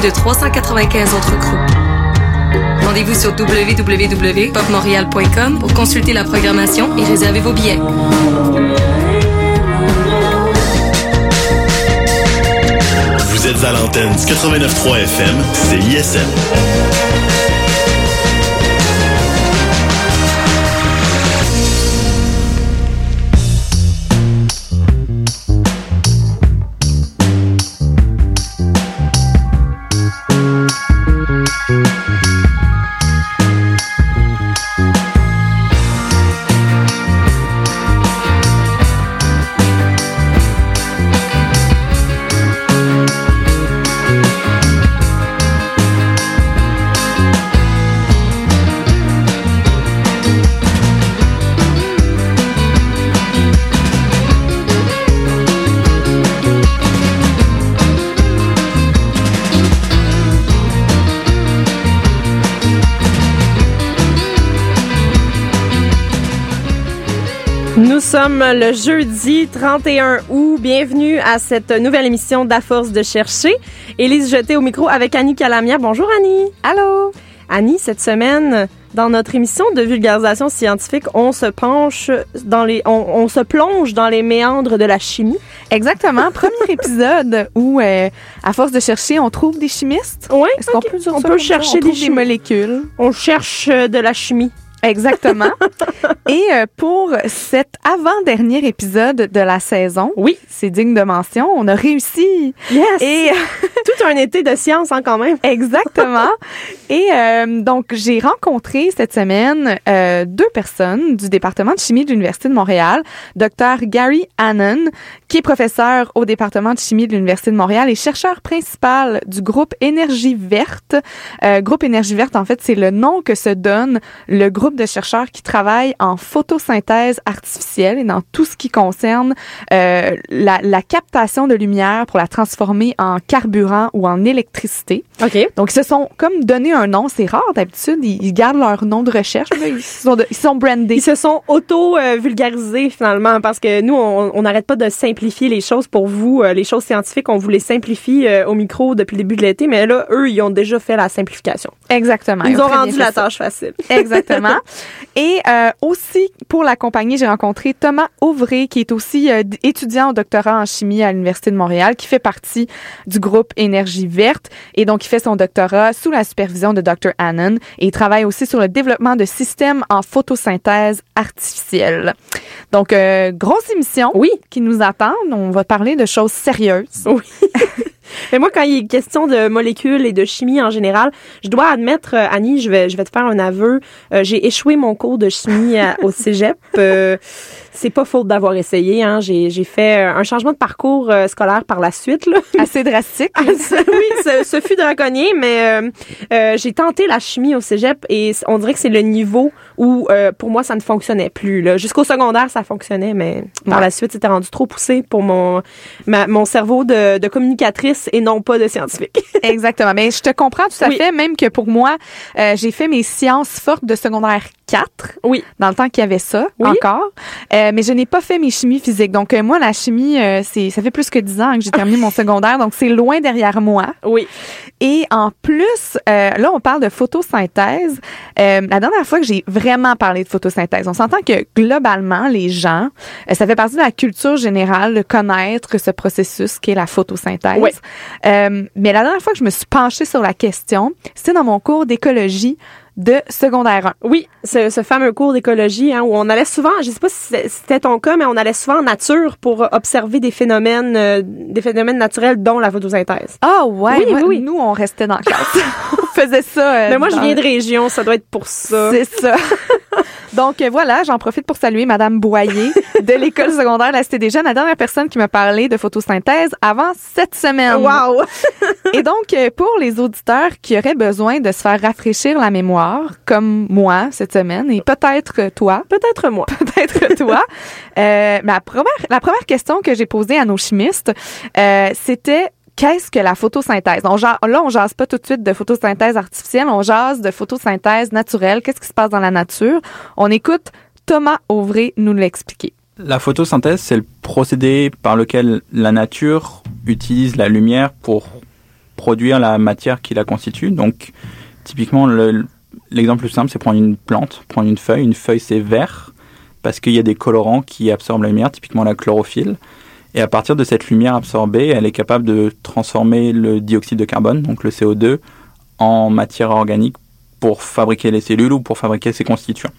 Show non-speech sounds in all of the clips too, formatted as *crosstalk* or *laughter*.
de 395 autres groupes. Rendez-vous sur www.popmontréal.com pour consulter la programmation et réserver vos billets. Vous êtes à l'antenne 89.3 FM, c'est ISM. Sommes le jeudi 31 août. Bienvenue à cette nouvelle émission d'À force de chercher. Élise Jeté au micro avec Annie Calamière. Bonjour Annie. Allô? Annie, cette semaine, dans notre émission de vulgarisation scientifique, on se penche dans les, on, on se plonge dans les méandres de la chimie. Exactement. Premier *laughs* épisode où, euh, à force de chercher, on trouve des chimistes. Oui, Est-ce qu'on peut dire on ça peut chercher On des des molécules. On cherche euh, de la chimie. Exactement. *laughs* Et euh, pour cet avant-dernier épisode de la saison, Oui. c'est digne de mention, on a réussi. Yes. Et *laughs* tout un été de science, hein, quand même. Exactement. *laughs* Et euh, donc, j'ai rencontré cette semaine euh, deux personnes du département de chimie de l'Université de Montréal. Dr Gary Hannon, qui est professeur au département de chimie de l'Université de Montréal et chercheur principal du groupe Énergie verte. Euh, groupe Énergie verte, en fait, c'est le nom que se donne le groupe de chercheurs qui travaillent en photosynthèse artificielle et dans tout ce qui concerne euh, la, la captation de lumière pour la transformer en carburant ou en électricité. OK. Donc, ils se sont comme donné un nom. C'est rare d'habitude. Ils, ils gardent leur nom de recherche. là. Ils sont, de- ils sont brandés. Ils se sont auto-vulgarisés finalement parce que nous, on n'arrête pas de simplifier les choses pour vous. Euh, Les choses scientifiques, on vous les simplifie euh, au micro depuis le début de l'été, mais là, eux, ils ont déjà fait la simplification. Exactement. Ils ont rendu la ça. tâche facile. Exactement. Et euh, aussi, pour l'accompagner, j'ai rencontré Thomas Auvray, qui est aussi euh, étudiant au doctorat en chimie à l'Université de Montréal, qui fait partie du groupe Énergie verte. Et donc, il fait son doctorat sous la supervision de Dr. Hannon. Et il travaille aussi sur le développement de systèmes en photosynthèse artificielle. Donc, euh, grosse émission Oui. qui nous attend. On va parler de choses sérieuses. Oui. *laughs* Mais moi, quand il est question de molécules et de chimie en général, je dois admettre, euh, Annie, je vais, je vais te faire un aveu. Euh, j'ai échoué mon cours de chimie à- au cégep. C'est pas faute d'avoir essayé. Hein. J'ai, j'ai fait un changement de parcours euh, scolaire par la suite. Là. *laughs* Assez drastique. Ah, oui, ce, ce fut draconnier, mais euh, euh, j'ai tenté la chimie au cégep et on dirait que c'est le niveau où, euh, pour moi, ça ne fonctionnait plus. là. Jusqu'au secondaire, ça fonctionnait, mais par la suite, c'était rendu trop poussé pour mon, ma- mon cerveau de, de communicatrice et non pas de scientifique. *laughs* Exactement. Mais je te comprends tout à Oui. fait, même que pour moi, euh, j'ai fait mes sciences fortes de secondaire 4, Oui. dans le temps qu'il y avait ça Oui. encore. Euh, mais je n'ai pas fait mes chimies physiques. Donc euh, moi, la chimie, euh, c'est ça fait plus que 10 ans que j'ai terminé mon *laughs* secondaire, donc c'est loin derrière moi. Oui. Et en plus, euh, là, on parle de photosynthèse. Euh, la dernière fois que j'ai vraiment parlé de photosynthèse, on s'entend que globalement, les gens, euh, ça fait partie de la culture générale de connaître ce processus qui est la photosynthèse. Oui. Euh, mais la dernière fois que je me suis penchée sur la question, c'était dans mon cours d'écologie de secondaire 1. Oui, ce, ce fameux cours d'écologie hein, où on allait souvent, je sais pas si c'était ton cas, mais on allait souvent en nature pour observer des phénomènes, euh, des phénomènes naturels, dont la photosynthèse. Ah ouais, Oui, moi, oui, oui. nous, on restait dans la classe. *laughs* faisait ça. euh, mais moi, je viens de région, ça doit être pour ça. C'est ça. *laughs* Donc euh, voilà, j'en profite pour saluer Madame Boyer de l'école secondaire de la Cité des Jeunes, la dernière personne qui m'a parlé de photosynthèse avant cette semaine. Wow! *laughs* Et donc euh, pour les auditeurs qui auraient besoin de se faire rafraîchir la mémoire, comme moi cette semaine et peut-être toi, Peut-être moi. *laughs* peut-être toi, euh, ma première, la première question que j'ai posée à nos chimistes, euh, c'était Qu'est-ce que la photosynthèse? On ja- là, on jase pas tout de suite de photosynthèse artificielle, on jase de photosynthèse naturelle. Qu'est-ce qui se passe dans la nature? On écoute Thomas Auvray nous l'expliquer. La photosynthèse, c'est le procédé par lequel la nature utilise la lumière pour produire la matière qui la constitue. Donc, typiquement, l'exemple le, plus simple, c'est prendre une plante, prendre une feuille. Une feuille, c'est vert parce qu'il y a des colorants qui absorbent la lumière, typiquement la chlorophylle. Et à partir de cette lumière absorbée, elle est capable de transformer le dioxyde de carbone, donc le CO2, en matière organique pour fabriquer les cellules ou pour fabriquer ses constituants.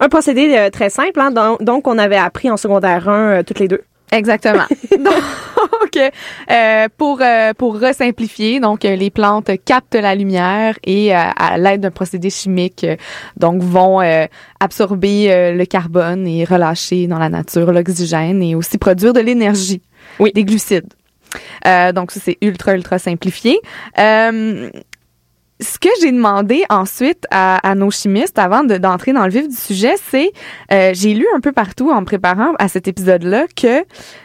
Un procédé euh, très simple, hein, donc, on avait appris en secondaire 1 euh, toutes les deux. Exactement. *laughs* donc, euh, pour pour resimplifier, donc les plantes captent la lumière et à l'aide d'un procédé chimique, donc vont absorber le carbone et relâcher dans la nature l'oxygène et aussi produire de l'énergie, oui, des glucides. donc ça c'est ultra ultra simplifié ce que j'ai demandé ensuite à, nos chimistes avant d'entrer dans le vif du sujet, c'est euh, j'ai lu un peu partout en me préparant à cet épisode-là que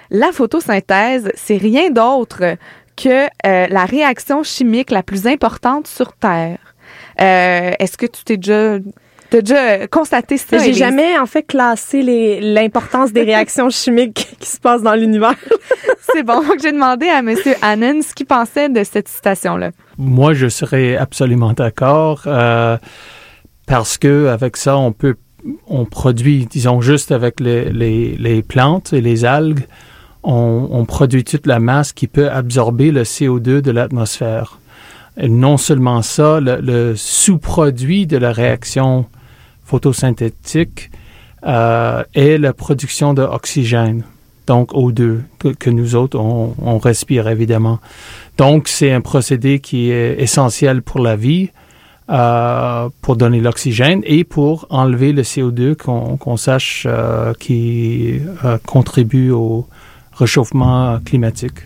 la photosynthèse, c'est rien d'autre que euh, la réaction chimique la plus importante sur Terre. Euh, est-ce que tu t'es déjà T'as déjà constaté ça? J'ai jamais, en fait, classé l'importance des réactions *laughs* chimiques qui se passent dans l'univers. C'est bon. Donc, j'ai demandé à M. Hannon ce qu'il pensait de cette citation-là. Moi, je serais absolument d'accord euh, parce que avec ça, on peut, on produit, disons, juste avec les, les, les plantes et les algues, on, on, produit toute la masse qui peut absorber le CO2 de l'atmosphère. Et non seulement ça, le, le sous-produit de la réaction photosynthétique euh, est la production d'oxygène, donc O2, que, nous autres, on, respire évidemment. Donc, c'est un procédé qui est essentiel pour la vie, euh, pour donner l'oxygène et pour enlever le CO2 qu'on sache euh, qui euh, contribue au réchauffement climatique.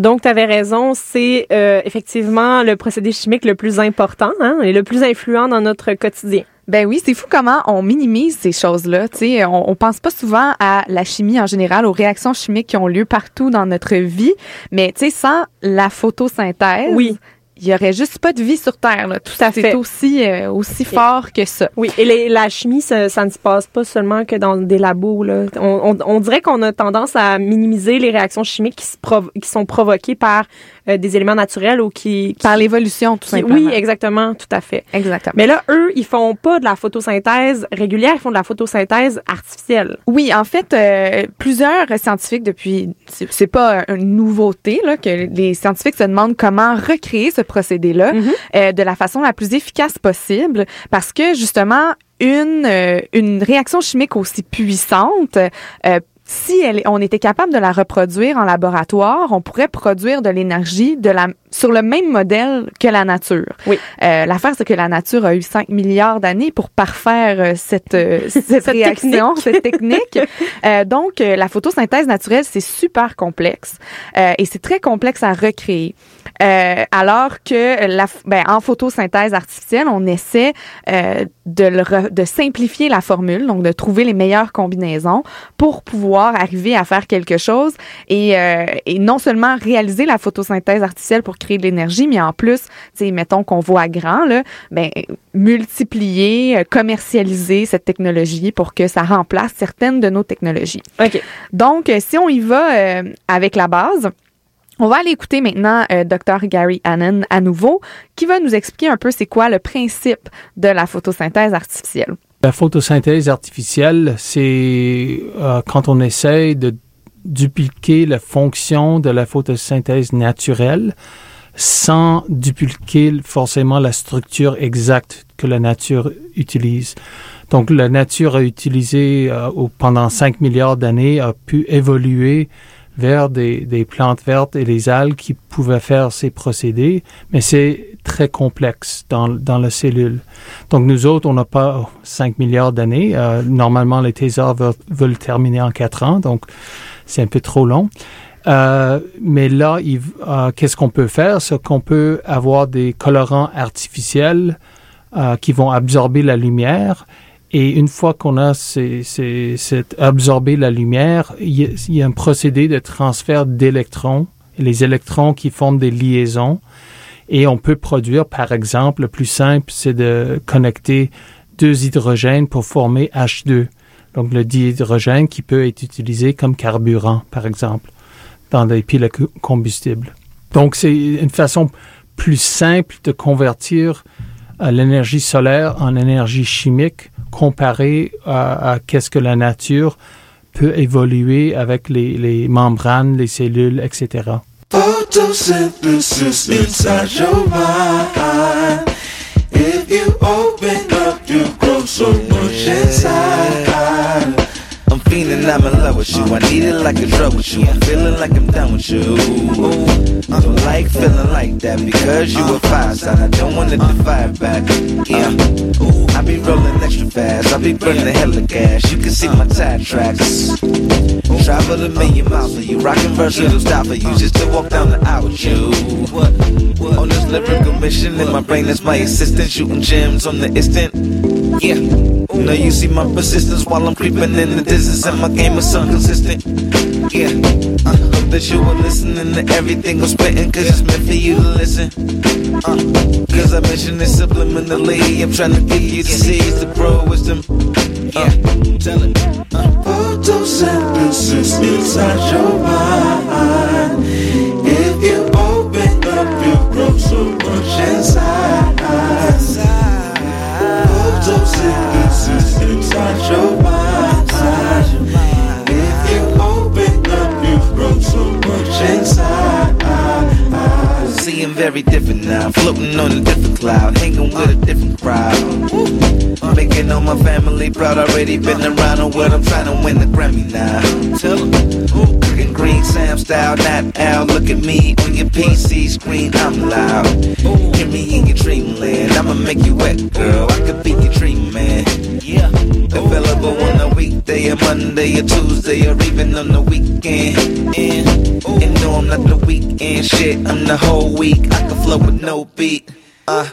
Donc, tu avais raison, c'est euh, effectivement le procédé chimique le plus important hein, et le plus influent dans notre quotidien. Ben oui, c'est fou comment on minimise ces choses-là. Tu sais, on, on pense pas souvent à la chimie en général, aux réactions chimiques qui ont lieu partout dans notre vie, mais tu sais, sans la photosynthèse, oui il y aurait juste pas de vie sur Terre. Là. Tout à fait. C'est aussi, euh, aussi fort que ça. Oui, et la chimie, ça, ça, ne se passe pas seulement que dans des labos. Là. On, on, on dirait qu'on a tendance à minimiser les réactions chimiques qui, se qui sont provoquées par euh, des éléments naturels ou qui... Par l'évolution, tout simplement. Oui, exactement, tout à fait. Exactement. Mais là, eux, ils font pas de la photosynthèse régulière, ils font de la photosynthèse artificielle. Oui, en fait, euh, plusieurs scientifiques depuis... C'est pas une nouveauté là, que les scientifiques se demandent comment recréer ce procédé-là mm-hmm. euh, de la façon la plus efficace possible parce que, justement, une, une réaction chimique aussi puissante euh, si elle, on était capable de la reproduire en laboratoire, on pourrait produire de l'énergie de la sur le même modèle que la nature. Oui. Euh, L'affaire, c'est que la nature a eu 5 milliards d'années pour parfaire euh, cette, euh, *laughs* cette, réaction, cette technique. *laughs* euh, donc, euh, la photosynthèse naturelle, c'est super complexe et c'est très complexe à recréer. Alors que la, ben, en photosynthèse artificielle, on essaie de, le, de simplifier la formule, donc de trouver les meilleures combinaisons pour pouvoir arriver à faire quelque chose et, et non seulement réaliser la photosynthèse artificielle pour créer de l'énergie, mais en plus, mettons qu'on voit grand, là, ben, multiplier, euh, commercialiser cette technologie pour que ça remplace certaines de nos technologies. OK. Donc, euh, si on y va euh, avec la base, on va aller écouter maintenant euh, Dr. Gary Hannon à nouveau, qui va nous expliquer un peu c'est quoi le principe de la photosynthèse artificielle. La photosynthèse artificielle, c'est quand on essaie de dupliquer la fonction de la photosynthèse naturelle sans dupliquer forcément la structure exacte que la nature utilise. Donc la nature a utilisé euh, pendant 5 milliards d'années, a pu évoluer vers des, des, plantes vertes et les algues qui pouvaient faire ces procédés, mais c'est très complexe dans, dans la cellule. Donc nous autres, on n'a pas 5 milliards d'années. Euh, normalement, les thésards veulent, veulent, terminer en 4 ans, donc c'est un peu trop long. Euh, mais là, euh, qu'est-ce qu'on peut faire? C'est qu'on peut avoir des colorants artificiels euh, qui vont absorber la lumière. Et une fois qu'on a ces, ces, absorbé la lumière, il y, a, un procédé de transfert d'électrons, les électrons qui forment des liaisons. Et on peut produire, par exemple, le plus simple, c'est de connecter deux hydrogènes pour former H2 donc le dihydrogène qui peut être utilisé comme carburant, par exemple, dans des piles combustibles. Donc c'est une façon plus simple de convertir euh, l'énergie solaire en énergie chimique comparé à, à qu'est-ce que la nature peut évoluer avec les, les membranes, les cellules, etc. Photosynthesis inside your mind. If you open up, you grow so much inside. Feeling I'm in love with you. I need it like a drug with you. I'm feeling like I'm done with you. I don't like feeling like that because you a five sign. I don't wanna divide back. Yeah. I be rolling extra fast. I be burning the hell of gas. You can see my tire tracks. Travel a million miles for you. Rockin' versatile style for you. Just to walk down the aisle with you. On this lyrical mission in my brain is my assistant. Shooting gems on the instant. Yeah. Now you see my persistence while I'm creeping in the distance, and my game is so consistent. Yeah, I hope that you were listening to everything I'm spitting, cause it's meant for you to listen. Uh, cause I mentioned it subliminally. I'm trying to get you to see it's the pro wisdom. Yeah, tell it. Uh, photosynthesis inside your mind. If you open up, you grow so much inside. Floating on a different cloud, hanging with a different crowd. Making all my family proud, already been around on what I'm trying to win the Grammy now. Tell 'em. Cooking green Sam style, not out. Look at me on your PC screen, I'm loud. Hear me in your dreamland, I'ma make you wet, girl. I could be your dream man. Yeah. Available on a weekday, a Monday, a Tuesday, or even on the weekend. And, and no, I'm not the weekend shit. I'm the whole week. I can flow with no beat. Uh,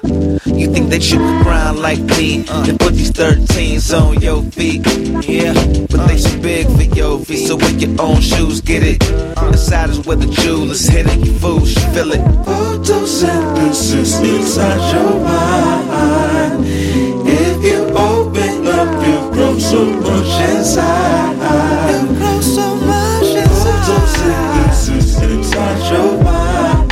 you think that you can grind like me and put these 13s on your feet? Yeah, but they too big for your feet. So with your own shoes, get it. Inside is where the jewel is hidden. You fools should feel it. Photosynthesis inside your mind. If you open up, you grow so much inside. You grow so much inside. Photosynthesis inside your mind.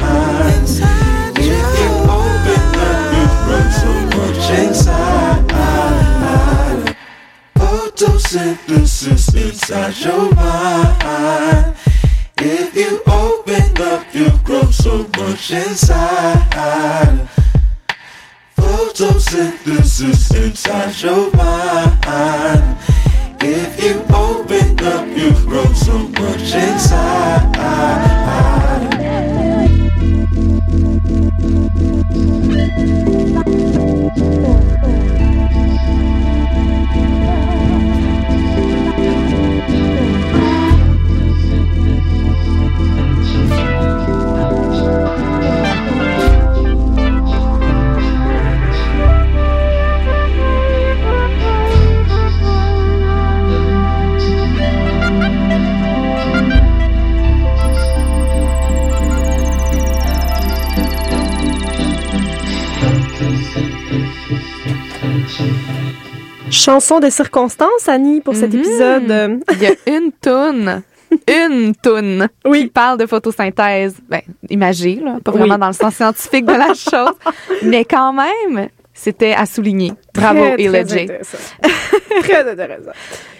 Inside if you open up, you grow so much inside. Photosynthesis inside your mind. If you open up, you grow so much inside. Photosynthesis inside your mind. If you open up, you grow so much inside. Chanson de circonstance, Annie, pour cet Mhm. épisode. euh, Il y a une toune, une toune qui parle de photosynthèse, ben, imagée, là, pas vraiment Oui. dans le sens scientifique de la *laughs* chose, mais quand même, c'était à souligner. Bravo, Très, très intéressant. *laughs* très intéressant.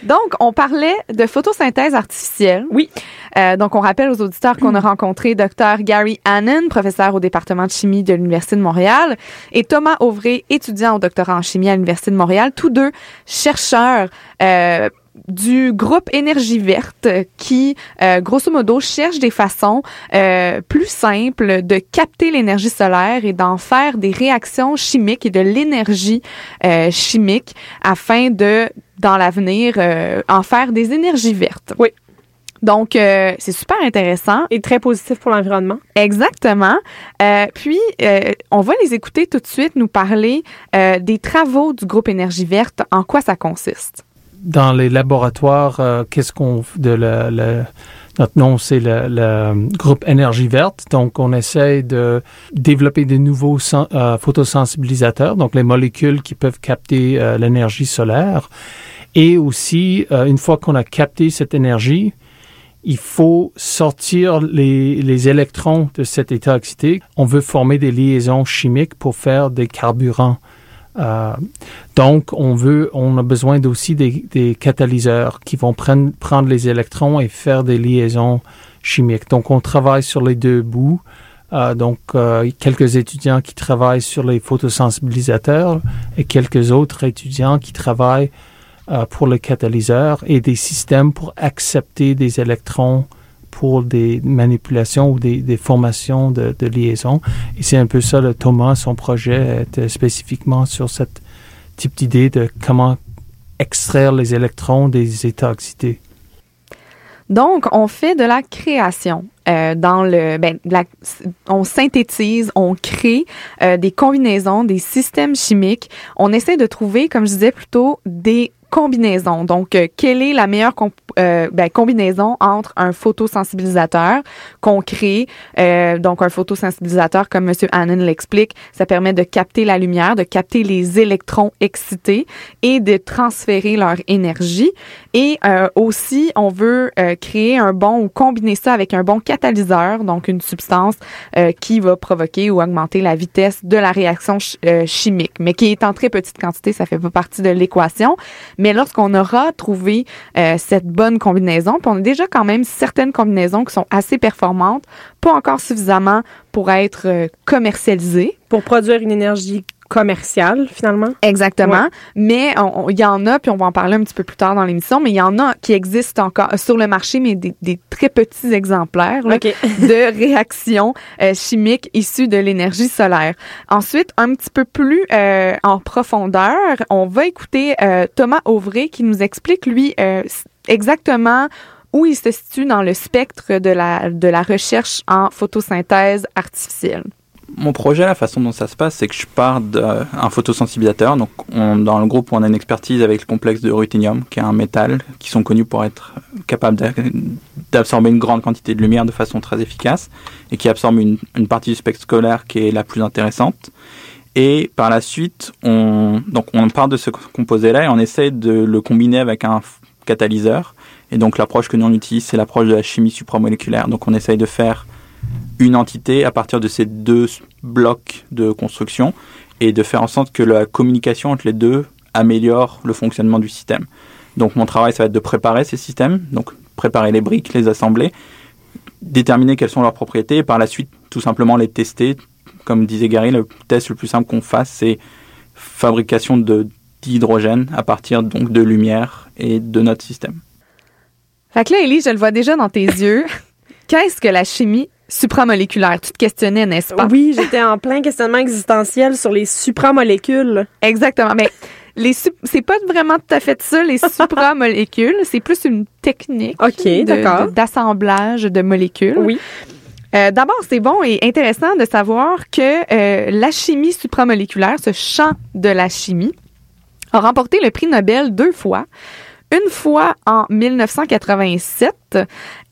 Donc, on parlait de photosynthèse artificielle. Oui. Euh, donc, on rappelle aux auditeurs qu'on a rencontré Dr. Gary Hannon, professeur au département de chimie de l'Université de Montréal, et Thomas Auvray, étudiant au doctorat en chimie à l'Université de Montréal, tous deux chercheurs euh, du groupe Énergie verte qui, euh, grosso modo, cherche des façons euh, plus simples de capter l'énergie solaire et d'en faire des réactions chimiques et de l'énergie euh, chimique afin de, dans l'avenir, euh, en faire des énergies vertes. Oui. Donc, euh, c'est super intéressant. Et très positif pour l'environnement. Exactement. Euh, puis, euh, on va les écouter tout de suite nous parler euh, des travaux du groupe Énergie verte, en quoi ça consiste. Dans les laboratoires, euh, qu'est-ce qu'on de la, la- notre nom c'est le, le groupe énergie verte. Donc on essaie de développer de nouveaux euh, photosensibilisateurs, donc les molécules qui peuvent capter euh, l'énergie solaire. Et aussi, euh, une fois qu'on a capté cette énergie, il faut sortir les, les électrons de cet état excité. On veut former des liaisons chimiques pour faire des carburants. Euh, donc, on veut, on a besoin aussi des, des catalyseurs qui vont prendre, prendre les électrons et faire des liaisons chimiques. Donc, on travaille sur les deux bouts. Euh, donc, euh, quelques étudiants qui travaillent sur les photosensibilisateurs et quelques autres étudiants qui travaillent euh, pour les catalyseurs et des systèmes pour accepter des électrons pour des manipulations ou des, formations de, de liaison. Et c'est un peu ça, le Thomas, son projet était spécifiquement sur cette type d'idée de comment extraire les électrons des états excités. Donc, on fait de la création. Euh, dans le, ben, on synthétise, on crée euh, des combinaisons, des systèmes chimiques. On essaie de trouver, comme je disais plutôt, des combinaisons. Donc, euh, quelle est la meilleure euh, ben, combinaison entre un photosensibilisateur qu'on crée, euh, donc un photosensibilisateur comme Monsieur Hannon l'explique, ça permet de capter la lumière, de capter les électrons excités et de transférer leur énergie. Et euh, aussi, on veut euh, créer un bon ou combiner ça avec un bon catalyseur, donc une substance euh, qui va provoquer ou augmenter la vitesse de la réaction ch- euh, chimique, mais qui est en très petite quantité, ça fait pas partie de l'équation. Mais lorsqu'on aura trouvé euh, cette bonne combinaison, puis on a déjà quand même certaines combinaisons qui sont assez performantes, pas encore suffisamment pour être euh, commercialisées, Pour produire une énergie commerciale, finalement. Exactement. Ouais. Mais il y en a, puis on va en parler un petit peu plus tard dans l'émission, mais il y en a qui existent encore euh, sur le marché, mais des, des très petits exemplaires là, *laughs* de réactions euh, chimiques issues de l'énergie solaire. Ensuite, un petit peu plus euh, en profondeur, on va écouter euh, Thomas Auvray qui nous explique, lui, exactement où il se situe dans le spectre de la, de la recherche en photosynthèse artificielle. Mon projet, la façon dont ça se passe, c'est que je pars d'un photosensibilisateur. Donc, on- dans le groupe, on a une expertise avec le complexe de ruthénium, qui est un métal, qui sont connus pour être capables d'a- d'absorber une grande quantité de lumière de façon très efficace, et qui absorbe une, partie du spectre scolaire qui est la plus intéressante. Et par la suite, on, donc on part de ce composé-là et on essaie de le combiner avec un catalyseur. Et donc l'approche que nous on utilise, c'est l'approche de la chimie supramoléculaire. Donc on essaye de faire une entité à partir de ces deux blocs de construction et de faire en sorte que la communication entre les deux améliore le fonctionnement du système. Donc mon travail, ça va être de préparer ces systèmes, donc préparer les briques, les assembler, déterminer quelles sont leurs propriétés et par la suite tout simplement les tester. Comme disait Gary, le test le plus simple qu'on fasse, c'est fabrication de d'hydrogène à partir donc de lumière et de notre système. Fait que là, Élie, je le vois déjà dans tes *laughs* yeux. Qu'est-ce que la chimie supramoléculaire? Tu te questionnais, n'est-ce pas? Oui, j'étais en plein questionnement existentiel sur les supramolécules. Exactement. Mais les sup- c'est pas vraiment tout à fait ça, les *laughs* supramolécules. C'est plus une technique OK, de- d'accord. de- d'assemblage de molécules. Oui. Euh, D'abord, c'est bon et intéressant de savoir que euh, la chimie supramoléculaire, ce champ de la chimie, a remporté le prix Nobel deux fois. Une fois en 1987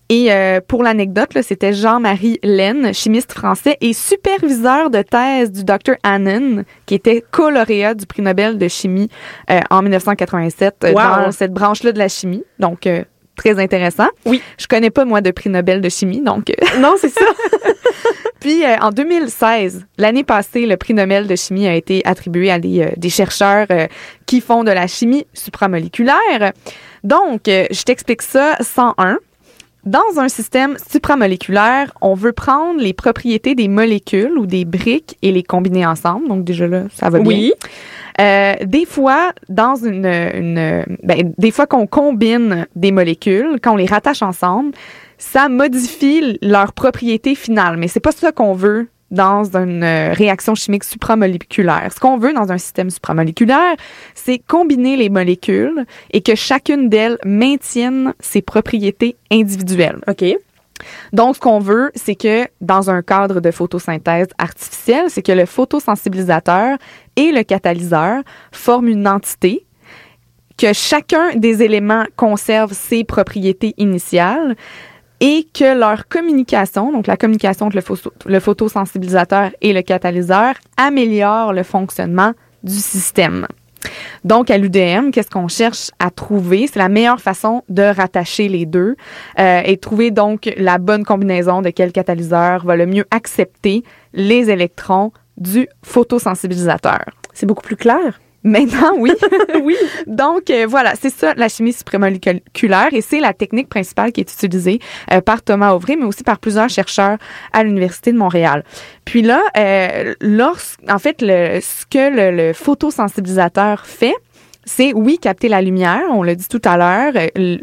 et euh, pour l'anecdote, c'était Jean-Marie Laine, chimiste français et superviseur de thèse du Dr. Hannon, qui était co-lauréat du prix Nobel de chimie euh, en 1987 euh, Wow. dans cette branche-là de la chimie. Donc, euh, très intéressant. Oui. Je connais pas, moi, de prix Nobel de chimie, donc... euh, *laughs* Non, c'est ça. *laughs* puis euh, en 2016, l'année passée, le prix Nobel de chimie a été attribué à des, euh, des chercheurs euh, qui font de la chimie supramoléculaire. Donc, euh, je t'explique ça 101. Dans un système supramoléculaire, on veut prendre les propriétés des molécules ou des briques et les combiner ensemble. Donc déjà là, ça va bien. Oui. Euh, des fois, dans une, une ben, des fois qu'on combine des molécules, quand on les rattache ensemble, ça modifie leurs propriétés finales. Mais c'est pas ça qu'on veut dans une euh, réaction chimique supramoléculaire. Ce qu'on veut dans un système supramoléculaire, c'est combiner les molécules et que chacune d'elles maintienne ses propriétés individuelles. OK. Donc, ce qu'on veut, c'est que dans un cadre de photosynthèse artificielle, c'est que le photosensibilisateur et le catalyseur forment une entité, que chacun des éléments conserve ses propriétés initiales et que leur communication, donc la communication entre le, photo- le photosensibilisateur et le catalyseur, améliore le fonctionnement du système. Donc, à l'UDM, qu'est-ce qu'on cherche à trouver? C'est la meilleure façon de rattacher les deux euh, et trouver donc la bonne combinaison de quel catalyseur va le mieux accepter les électrons du photosensibilisateur. C'est beaucoup plus clair. Maintenant, oui. *laughs* oui. *laughs* Donc, euh, voilà, c'est ça la chimie supramoléculaire et c'est la technique principale qui est utilisée euh, par Thomas Auvry, mais aussi par plusieurs chercheurs à l'Université de Montréal. Puis là, euh, lorsque, en fait, le, ce que le, le photosensibilisateur fait, c'est, oui, capter la lumière, on l'a dit tout à l'heure. euh,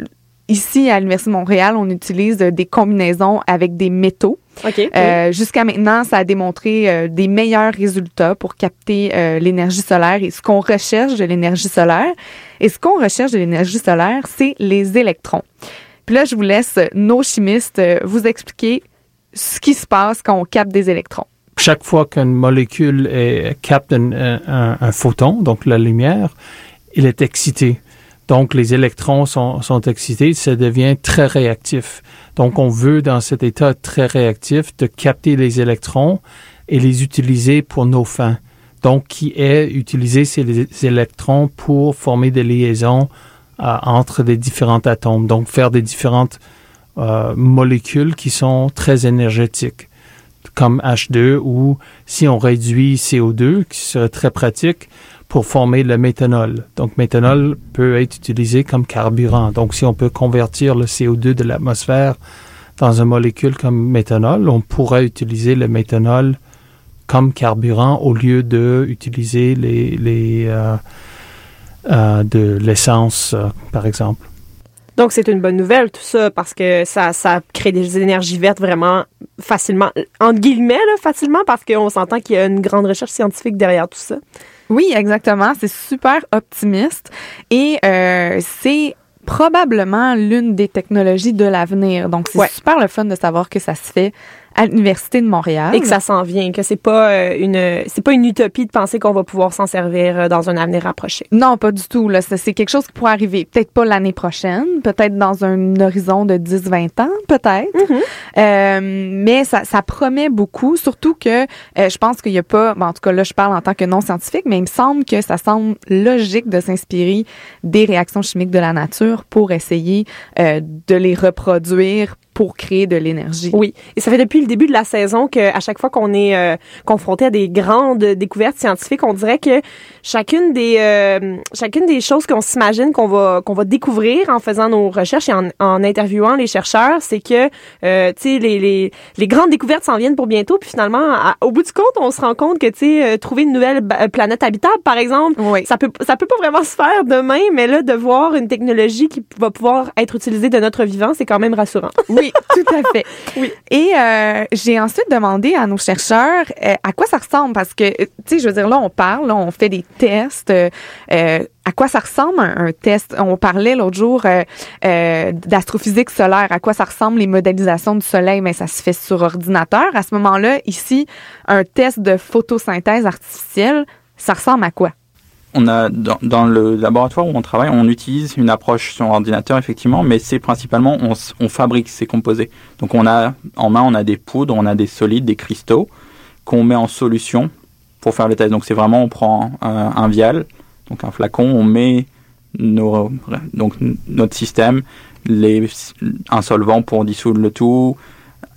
Ici, à l'Université de Montréal, on utilise des combinaisons avec des métaux. Euh, Jusqu'à maintenant, ça a démontré euh, des meilleurs résultats pour capter euh, l'énergie solaire et ce qu'on recherche de l'énergie solaire. Et ce qu'on recherche de l'énergie solaire, c'est les électrons. Puis là, je vous laisse nos chimistes euh, vous expliquer ce qui se passe quand on capte des électrons. chaque fois qu'une molécule est, capte un, un- un photon, donc la lumière, il est excité. Donc les électrons sont, excités, ça devient très réactif. Donc on veut dans cet état très réactif de capter les électrons et les utiliser pour nos fins. Donc qui est utiliser ces électrons pour former des liaisons euh, entre des différents atomes, donc faire des différentes euh, molécules qui sont très énergétiques comme H2 ou si on réduit CO2, qui serait très pratique pour former le méthanol. Donc, méthanol peut être utilisé comme carburant. Donc, si on peut convertir le CO2 de l'atmosphère dans une molécule comme méthanol, on pourrait utiliser le méthanol comme carburant au lieu de utiliser les, euh, euh, de l'essence, euh, par exemple. Donc, c'est une bonne nouvelle, tout ça, parce que ça, ça crée des énergies vertes vraiment facilement, entre guillemets, facilement, parce qu'on s'entend qu'il y a une grande recherche scientifique derrière tout ça. Oui, exactement. C'est super optimiste et euh, c'est probablement l'une des technologies de l'avenir. Donc, c'est Ouais. super le fun de savoir que ça se fait à l'Université de Montréal. Et que ça s'en vient, que c'est pas euh, une, c'est pas une utopie de penser qu'on va pouvoir s'en servir euh, dans un avenir rapproché. Non, pas du tout. Là, c'est quelque chose qui pourrait arriver. Peut-être pas l'année prochaine, peut-être dans un horizon de 10-20 ans, peut-être. Euh, mais ça, ça promet beaucoup, surtout que euh, je pense qu'il y a pas, bon, en tout cas là, je parle en tant que non scientifique, mais il me semble que ça semble logique de s'inspirer des réactions chimiques de la nature pour essayer euh, de les reproduire pour créer de l'énergie. Oui, et ça fait depuis le début de la saison que à chaque fois qu'on est euh, confronté à des grandes découvertes scientifiques, on dirait que chacune des euh, chacune des choses qu'on s'imagine qu'on va qu'on va découvrir en faisant nos recherches et en, en interviewant les chercheurs, c'est que euh, tu sais les, les les grandes découvertes s'en viennent pour bientôt, puis finalement à- au bout du compte, on se rend compte que tu sais euh, trouver une nouvelle ba- planète habitable par exemple, Oui. ça peut ça peut pas vraiment se faire demain, mais là de voir une technologie qui va pouvoir être utilisée de notre vivant, c'est quand même rassurant. *laughs* Oui, tout à fait. *laughs* oui. Et euh, j'ai ensuite demandé à nos chercheurs euh, à quoi ça ressemble parce que, euh, tu sais, je veux dire, là, on parle, là, on fait des tests. euh, euh, à quoi ça ressemble un, test? On parlait l'autre jour euh, d'astrophysique solaire. À quoi ça ressemble les modélisations du soleil? Mais ça se fait sur ordinateur. À ce moment-là, ici, un test de photosynthèse artificielle, ça ressemble à quoi? Dans, le laboratoire où on travaille, on utilise une approche sur ordinateur effectivement, mais c'est principalement on, on fabrique ces composés. Donc on a en main, on a des poudres, on a des solides, des cristaux qu'on met en solution pour faire le test. Donc c'est vraiment on prend un, vial, donc un flacon, on met nos, donc notre système, les, un solvant pour dissoudre le tout,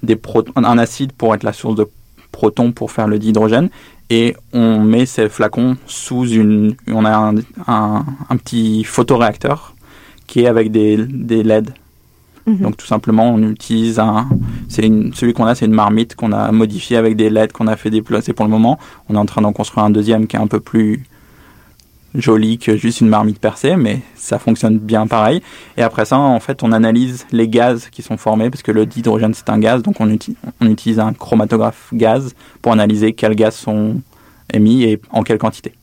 des un acide pour être la source de protons pour faire le dihydrogène et on met ces flacons sous une. On a un, un, un petit photoréacteur qui est avec des, des LED. Mhm. Donc tout simplement, on utilise un. C'est celui qu'on a, c'est une marmite qu'on a modifié avec des LED qu'on a fait déplacer pour le moment. On est en train d'en construire un deuxième qui est un peu plus joli que juste une marmite percée, mais ça fonctionne bien pareil. Et après ça, en fait, on analyse les gaz qui sont formés, parce que le dihydrogène, c'est un gaz, donc on, on utilise un chromatographe gaz pour analyser quels gaz sont émis et en quelle quantité.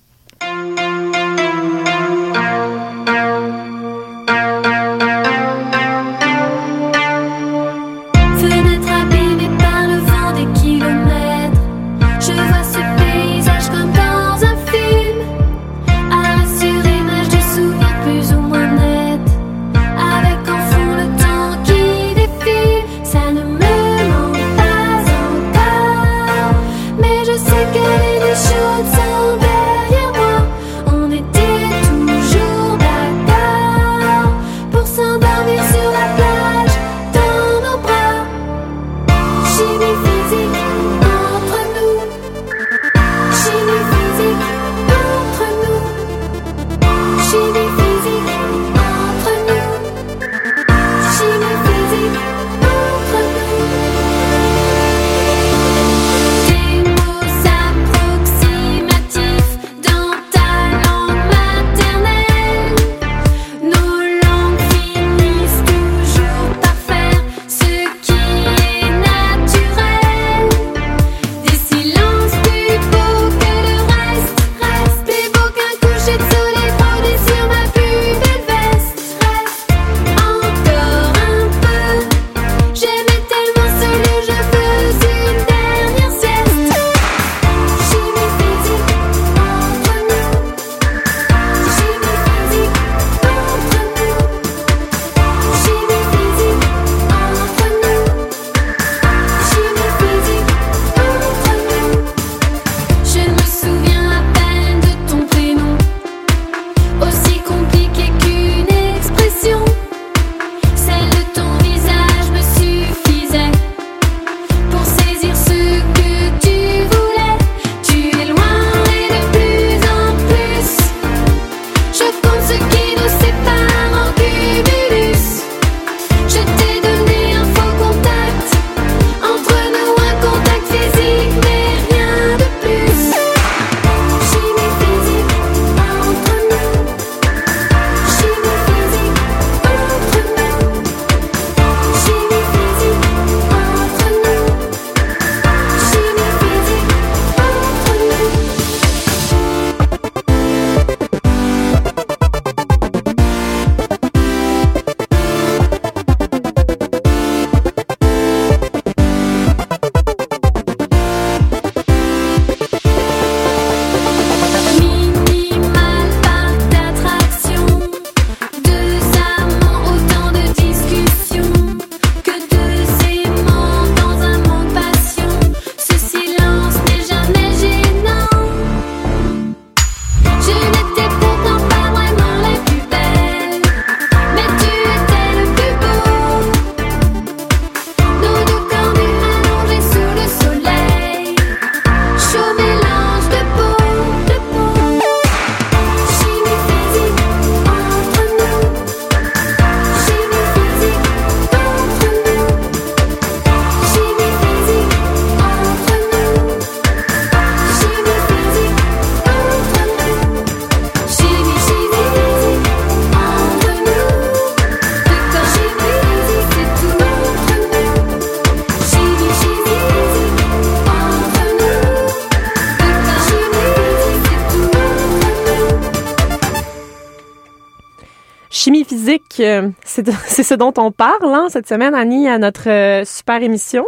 Ce dont on parle hein, cette semaine, Annie, à notre euh, super émission.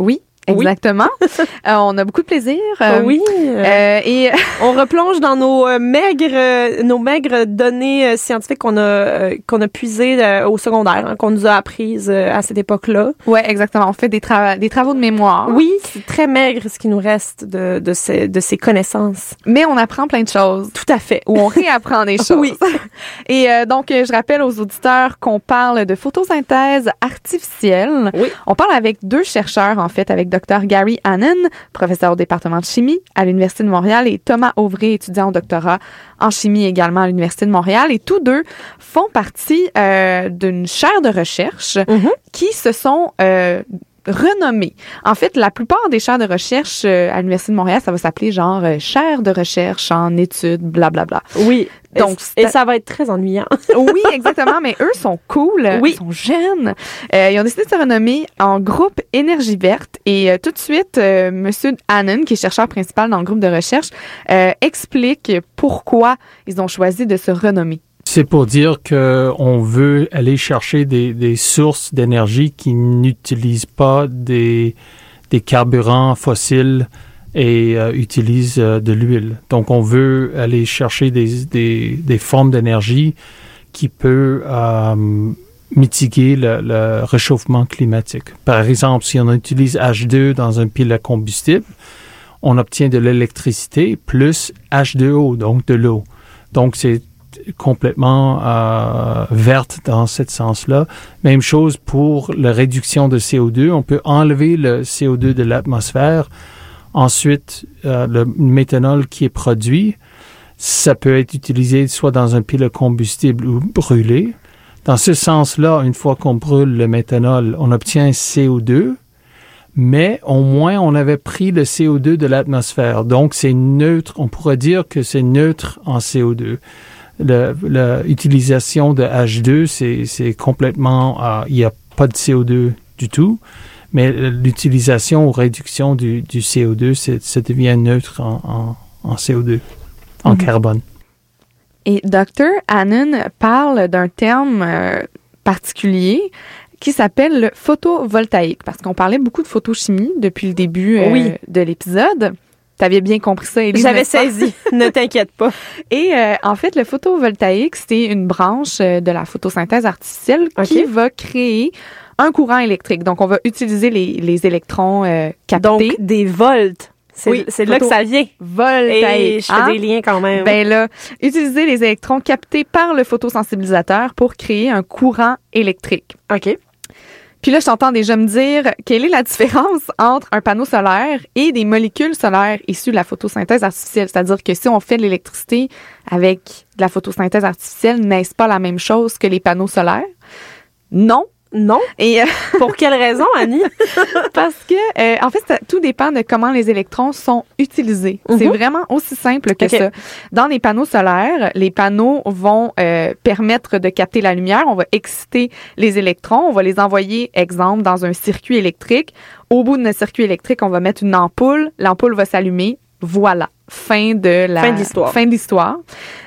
Oui, Oui. exactement. *laughs* Euh, on a beaucoup de plaisir. euh, oui. euh, et *laughs* on replonge dans nos euh, maigres, nos maigres données scientifiques qu'on a qu'on a puisées au secondaire, hein, qu'on nous a apprises à cette époque-là. ouais, exactement. On fait des, tra- des travaux de mémoire. Oui, c'est très maigre ce qui nous reste de de ces de ces connaissances. Mais on apprend plein de choses. Tout à fait. Ou on réapprend des *laughs* choses. Oui. Et donc, je rappelle aux auditeurs qu'on parle de photosynthèse artificielle. Oui. On parle avec deux chercheurs, en fait, avec Dr. Gary Hannon, professeur au département de chimie à l'Université de Montréal, et Thomas Auvray, étudiant au doctorat en chimie également à l'Université de Montréal. Et tous deux font partie euh, d'une chaire de recherche Mhm. qui se sont renommés. En fait, la plupart des chaires de recherche euh, à l'Université de Montréal, ça va s'appeler genre euh, chaire de recherche en études, blablabla. Oui. Donc, Donc c'est- et ça va être très ennuyant. *laughs* Oui, *laughs* exactement, mais eux sont cool, Oui. ils sont jeunes. Euh, ils ont décidé de se renommer en groupe Énergie verte et euh, tout de suite, euh, Monsieur Hannon, qui est chercheur principal dans le groupe de recherche, euh, explique pourquoi ils ont choisi de se renommer. C'est pour dire que on veut aller chercher des, sources d'énergie qui n'utilisent pas des, carburants fossiles et euh, utilisent euh, de l'huile. Donc, on veut aller chercher des formes d'énergie qui peut euh, mitiguer le, le réchauffement climatique. Par exemple, si on utilise H2 dans un pile à combustible, on obtient de l'électricité plus H2O, donc de l'eau. Donc, c'est complètement euh, verte dans ce sens-là. Même chose pour la réduction de CO2. On peut enlever le CO2 de l'atmosphère. Ensuite, euh, le méthanol qui est produit, ça peut être utilisé soit dans un pile à combustible ou brûlé. Dans ce sens-là, une fois qu'on brûle le méthanol, on obtient CO2, mais au moins on avait pris le CO2 de l'atmosphère. Donc c'est neutre, on pourrait dire que c'est neutre en CO2 l'utilisation de H2, c'est, complètement, euh, il n'y a pas de CO2 du tout, mais l'utilisation ou réduction du, du CO2, c'est, ça devient neutre en, en, en CO2, en Mhm. carbone. Et Dr. Hannon parle d'un terme euh, particulier qui s'appelle le photovoltaïque, parce qu'on parlait beaucoup de photochimie depuis le début euh, Oui. de l'épisode. T'avais bien compris ça, Élise? J'avais saisi. *laughs* ne t'inquiète pas. Et euh, en fait, le photovoltaïque, c'est une branche euh, de la photosynthèse artificielle qui va créer un courant électrique. Donc, on va utiliser les, les électrons euh, captés. Donc des volts. C'est, Oui, c'est là que ça vient. voltaïque. Et je fais hein? des liens quand même. Ben là, utiliser les électrons captés par le photosensibilisateur pour créer un courant électrique. OK. Puis là, je t'entends déjà me dire quelle est la différence entre un panneau solaire et des molécules solaires issues de la photosynthèse artificielle? C'est-à-dire que si on fait de l'électricité avec de la photosynthèse artificielle, n'est-ce pas la même chose que les panneaux solaires? Non. Non. Et euh, *laughs* Pour quelle raison, Annie? *laughs* parce que, euh, en fait, ça- tout dépend de comment les électrons sont utilisés. C'est Mhm. vraiment aussi simple que ça. Dans les panneaux solaires, les panneaux vont euh, permettre de capter la lumière. On va exciter les électrons. On va les envoyer, exemple, dans un circuit électrique. Au bout notre circuit électrique, on va mettre une ampoule. L'ampoule va s'allumer. Voilà. Fin de la Fin de l'histoire. Fin de l'histoire.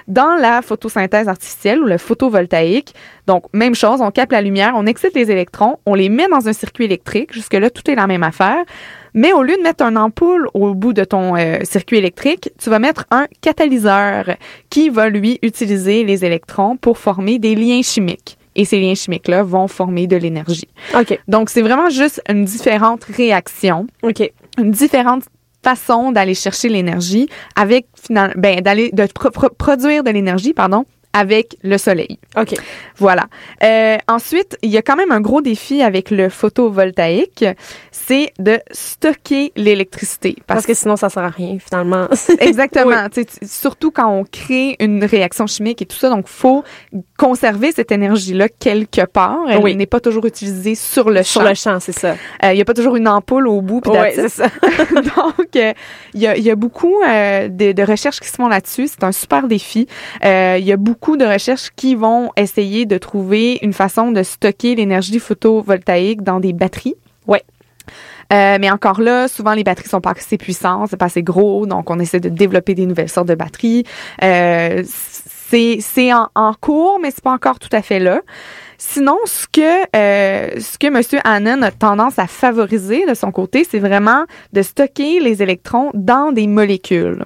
Dans la photosynthèse artificielle ou le photovoltaïque, donc même chose, on capte la lumière, on excite les électrons, on les met dans un circuit électrique. Jusque là, tout est la même affaire. Mais au lieu de mettre un ampoule au bout de ton euh, circuit électrique, tu vas mettre un catalyseur qui va lui utiliser les électrons pour former des liens chimiques. Et ces liens chimiques-là vont former de l'énergie. OK. Donc, c'est vraiment juste une différente réaction OK. une différente façon d'aller chercher l'énergie avec ben d'aller de pro- pro- produire de l'énergie pardon avec le soleil. OK. Voilà. Euh, ensuite, il y a quand même un gros défi avec le photovoltaïque, c'est de stocker l'électricité. Parce que sinon, ça sert à rien, finalement. *laughs* Exactement. Tu- surtout quand on crée une réaction chimique et tout ça, donc faut conserver cette énergie-là quelque part. Elle Oui. n'est pas toujours utilisée sur le Sur champ. le champ, c'est ça. Euh, Il n'y a pas toujours une ampoule au bout. it. c'est ça. *laughs* Donc, euh, il y, a, y a beaucoup euh, de, de recherches qui se font là-dessus. C'est un super défi. Euh, Il y a beaucoup de recherches qui vont essayer de trouver une façon de stocker l'énergie photovoltaïque dans des batteries. Ouais. Euh, mais encore là, souvent les batteries sont pas assez puissantes, c'est pas assez gros, donc on essaie de développer des nouvelles sortes de batteries. Euh, c'est en, en cours, mais c'est pas encore tout à fait là. Sinon, ce que euh, ce que Monsieur Hannon a tendance à favoriser de son côté, c'est vraiment de stocker les électrons dans des molécules.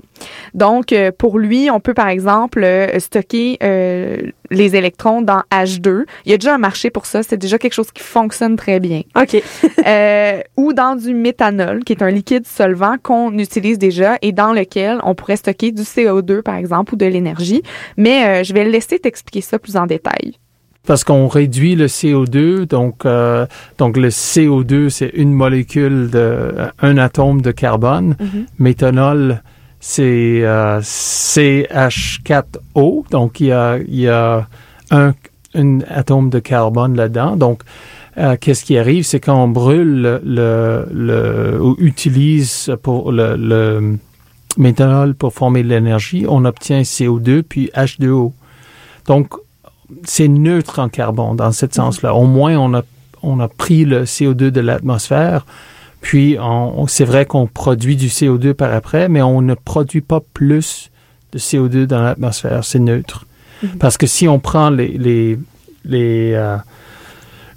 Donc, euh, pour lui, on peut par exemple euh, stocker euh, les électrons dans H2. Il y a déjà un marché pour ça. C'est déjà quelque chose qui fonctionne très bien. OK. *laughs* Euh, ou dans du méthanol, qui est un liquide solvant qu'on utilise déjà et dans lequel on pourrait stocker du CO2, par exemple, ou de l'énergie. Mais euh, je vais laisser t'expliquer ça plus en détail. Parce qu'on réduit le CO2, donc euh, donc le CO2 c'est une molécule de un atome de carbone. Méthanol c'est euh, CH4O, donc il y a il y a un, un atome de carbone là-dedans. Donc euh, qu'est-ce qui arrive, c'est quand on brûle le, le, le- ou utilise pour le, le méthanol pour former de l'énergie, on obtient CO2 puis H2O. Donc c'est neutre en carbone dans ce sens-là. Au moins, on a, on a pris le CO2 de l'atmosphère, puis on, on- c'est vrai qu'on produit du CO2 par après, mais on ne produit pas plus de CO2 dans l'atmosphère. C'est neutre. Parce que si on prend les, les, les, euh,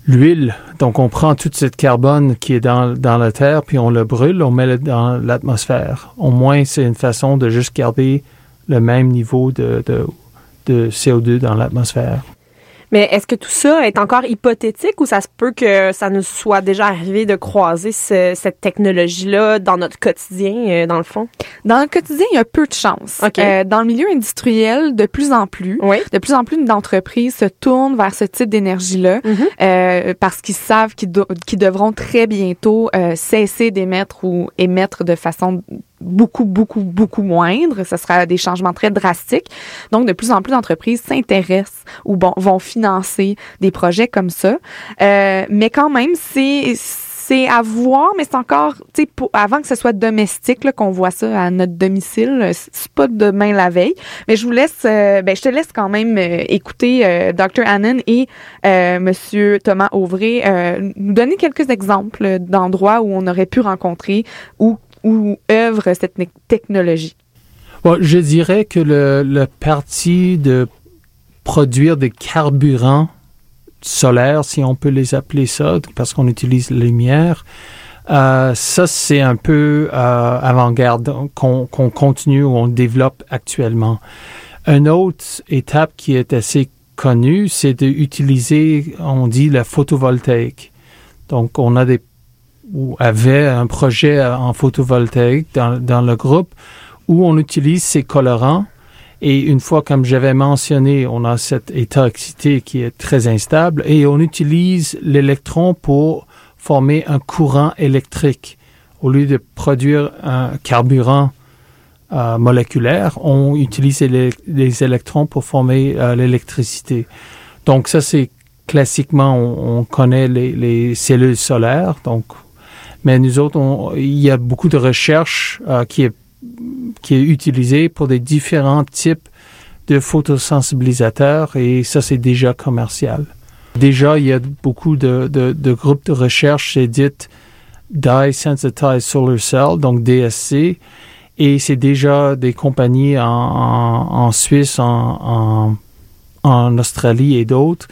l'huile, donc on prend toute cette carbone qui est dans, dans la terre, puis on le brûle, on met le dans l'atmosphère. Au moins, c'est une façon de juste garder le même niveau de, de, de CO2 dans l'atmosphère. Mais est-ce que tout ça est encore hypothétique ou ça se peut que ça nous soit déjà arrivé de croiser ce- cette technologie-là dans notre quotidien, euh, dans le fond? Dans le quotidien, il y a peu de chance. Euh, dans le milieu industriel, de plus en plus, Oui. de plus en plus d'entreprises se tournent vers ce type d'énergie-là Mhm. euh, parce qu'ils savent qu'ils, devront très bientôt euh, cesser d'émettre ou émettre de façon beaucoup, beaucoup, beaucoup moindre. Ce sera des changements très drastiques. Donc, de plus en plus d'entreprises s'intéressent ou vont financer des projets comme ça. Euh, mais quand même, c'est c'est à voir, mais c'est encore, tu sais, avant que ce soit domestique, qu'on voit ça à notre domicile, euh, c'est pas demain la veille. Mais je vous laisse, euh, ben, je te laisse quand même euh, écouter euh, Dr. Hannon et Monsieur Thomas Auvray nous donner quelques exemples d'endroits où on aurait pu rencontrer où, où œuvre cette technologie? Je dirais que le, le parti de produire des carburants solaires, si on peut les appeler ça, parce qu'on utilise la lumière, euh, ça c'est un peu euh, avant-garde qu'on qu'on continue ou on développe actuellement. Une autre étape qui est assez connue, c'est d'utiliser, on dit, la photovoltaïque. Donc, on a des ou avait un projet en photovoltaïque dans, dans le groupe où on utilise ces colorants. Et une fois, comme j'avais mentionné, on a cet état excité qui est très instable et on utilise l'électron pour former un courant électrique. Au lieu de produire un carburant euh, moléculaire, on utilise les, électrons pour former euh, l'électricité. Donc ça, c'est classiquement, on, on connaît les, les cellules solaires. Donc, mais nous autres, on- il y a beaucoup de recherche euh, qui est qui est utilisée pour des différents types de photosensibilisateurs et ça, c'est déjà commercial. Déjà, il y a beaucoup de, de, de groupes de recherche, c'est dit Dye Sensitized Solar Cell, donc DSC, et c'est déjà des compagnies en, en, Suisse, en, en Australie et d'autres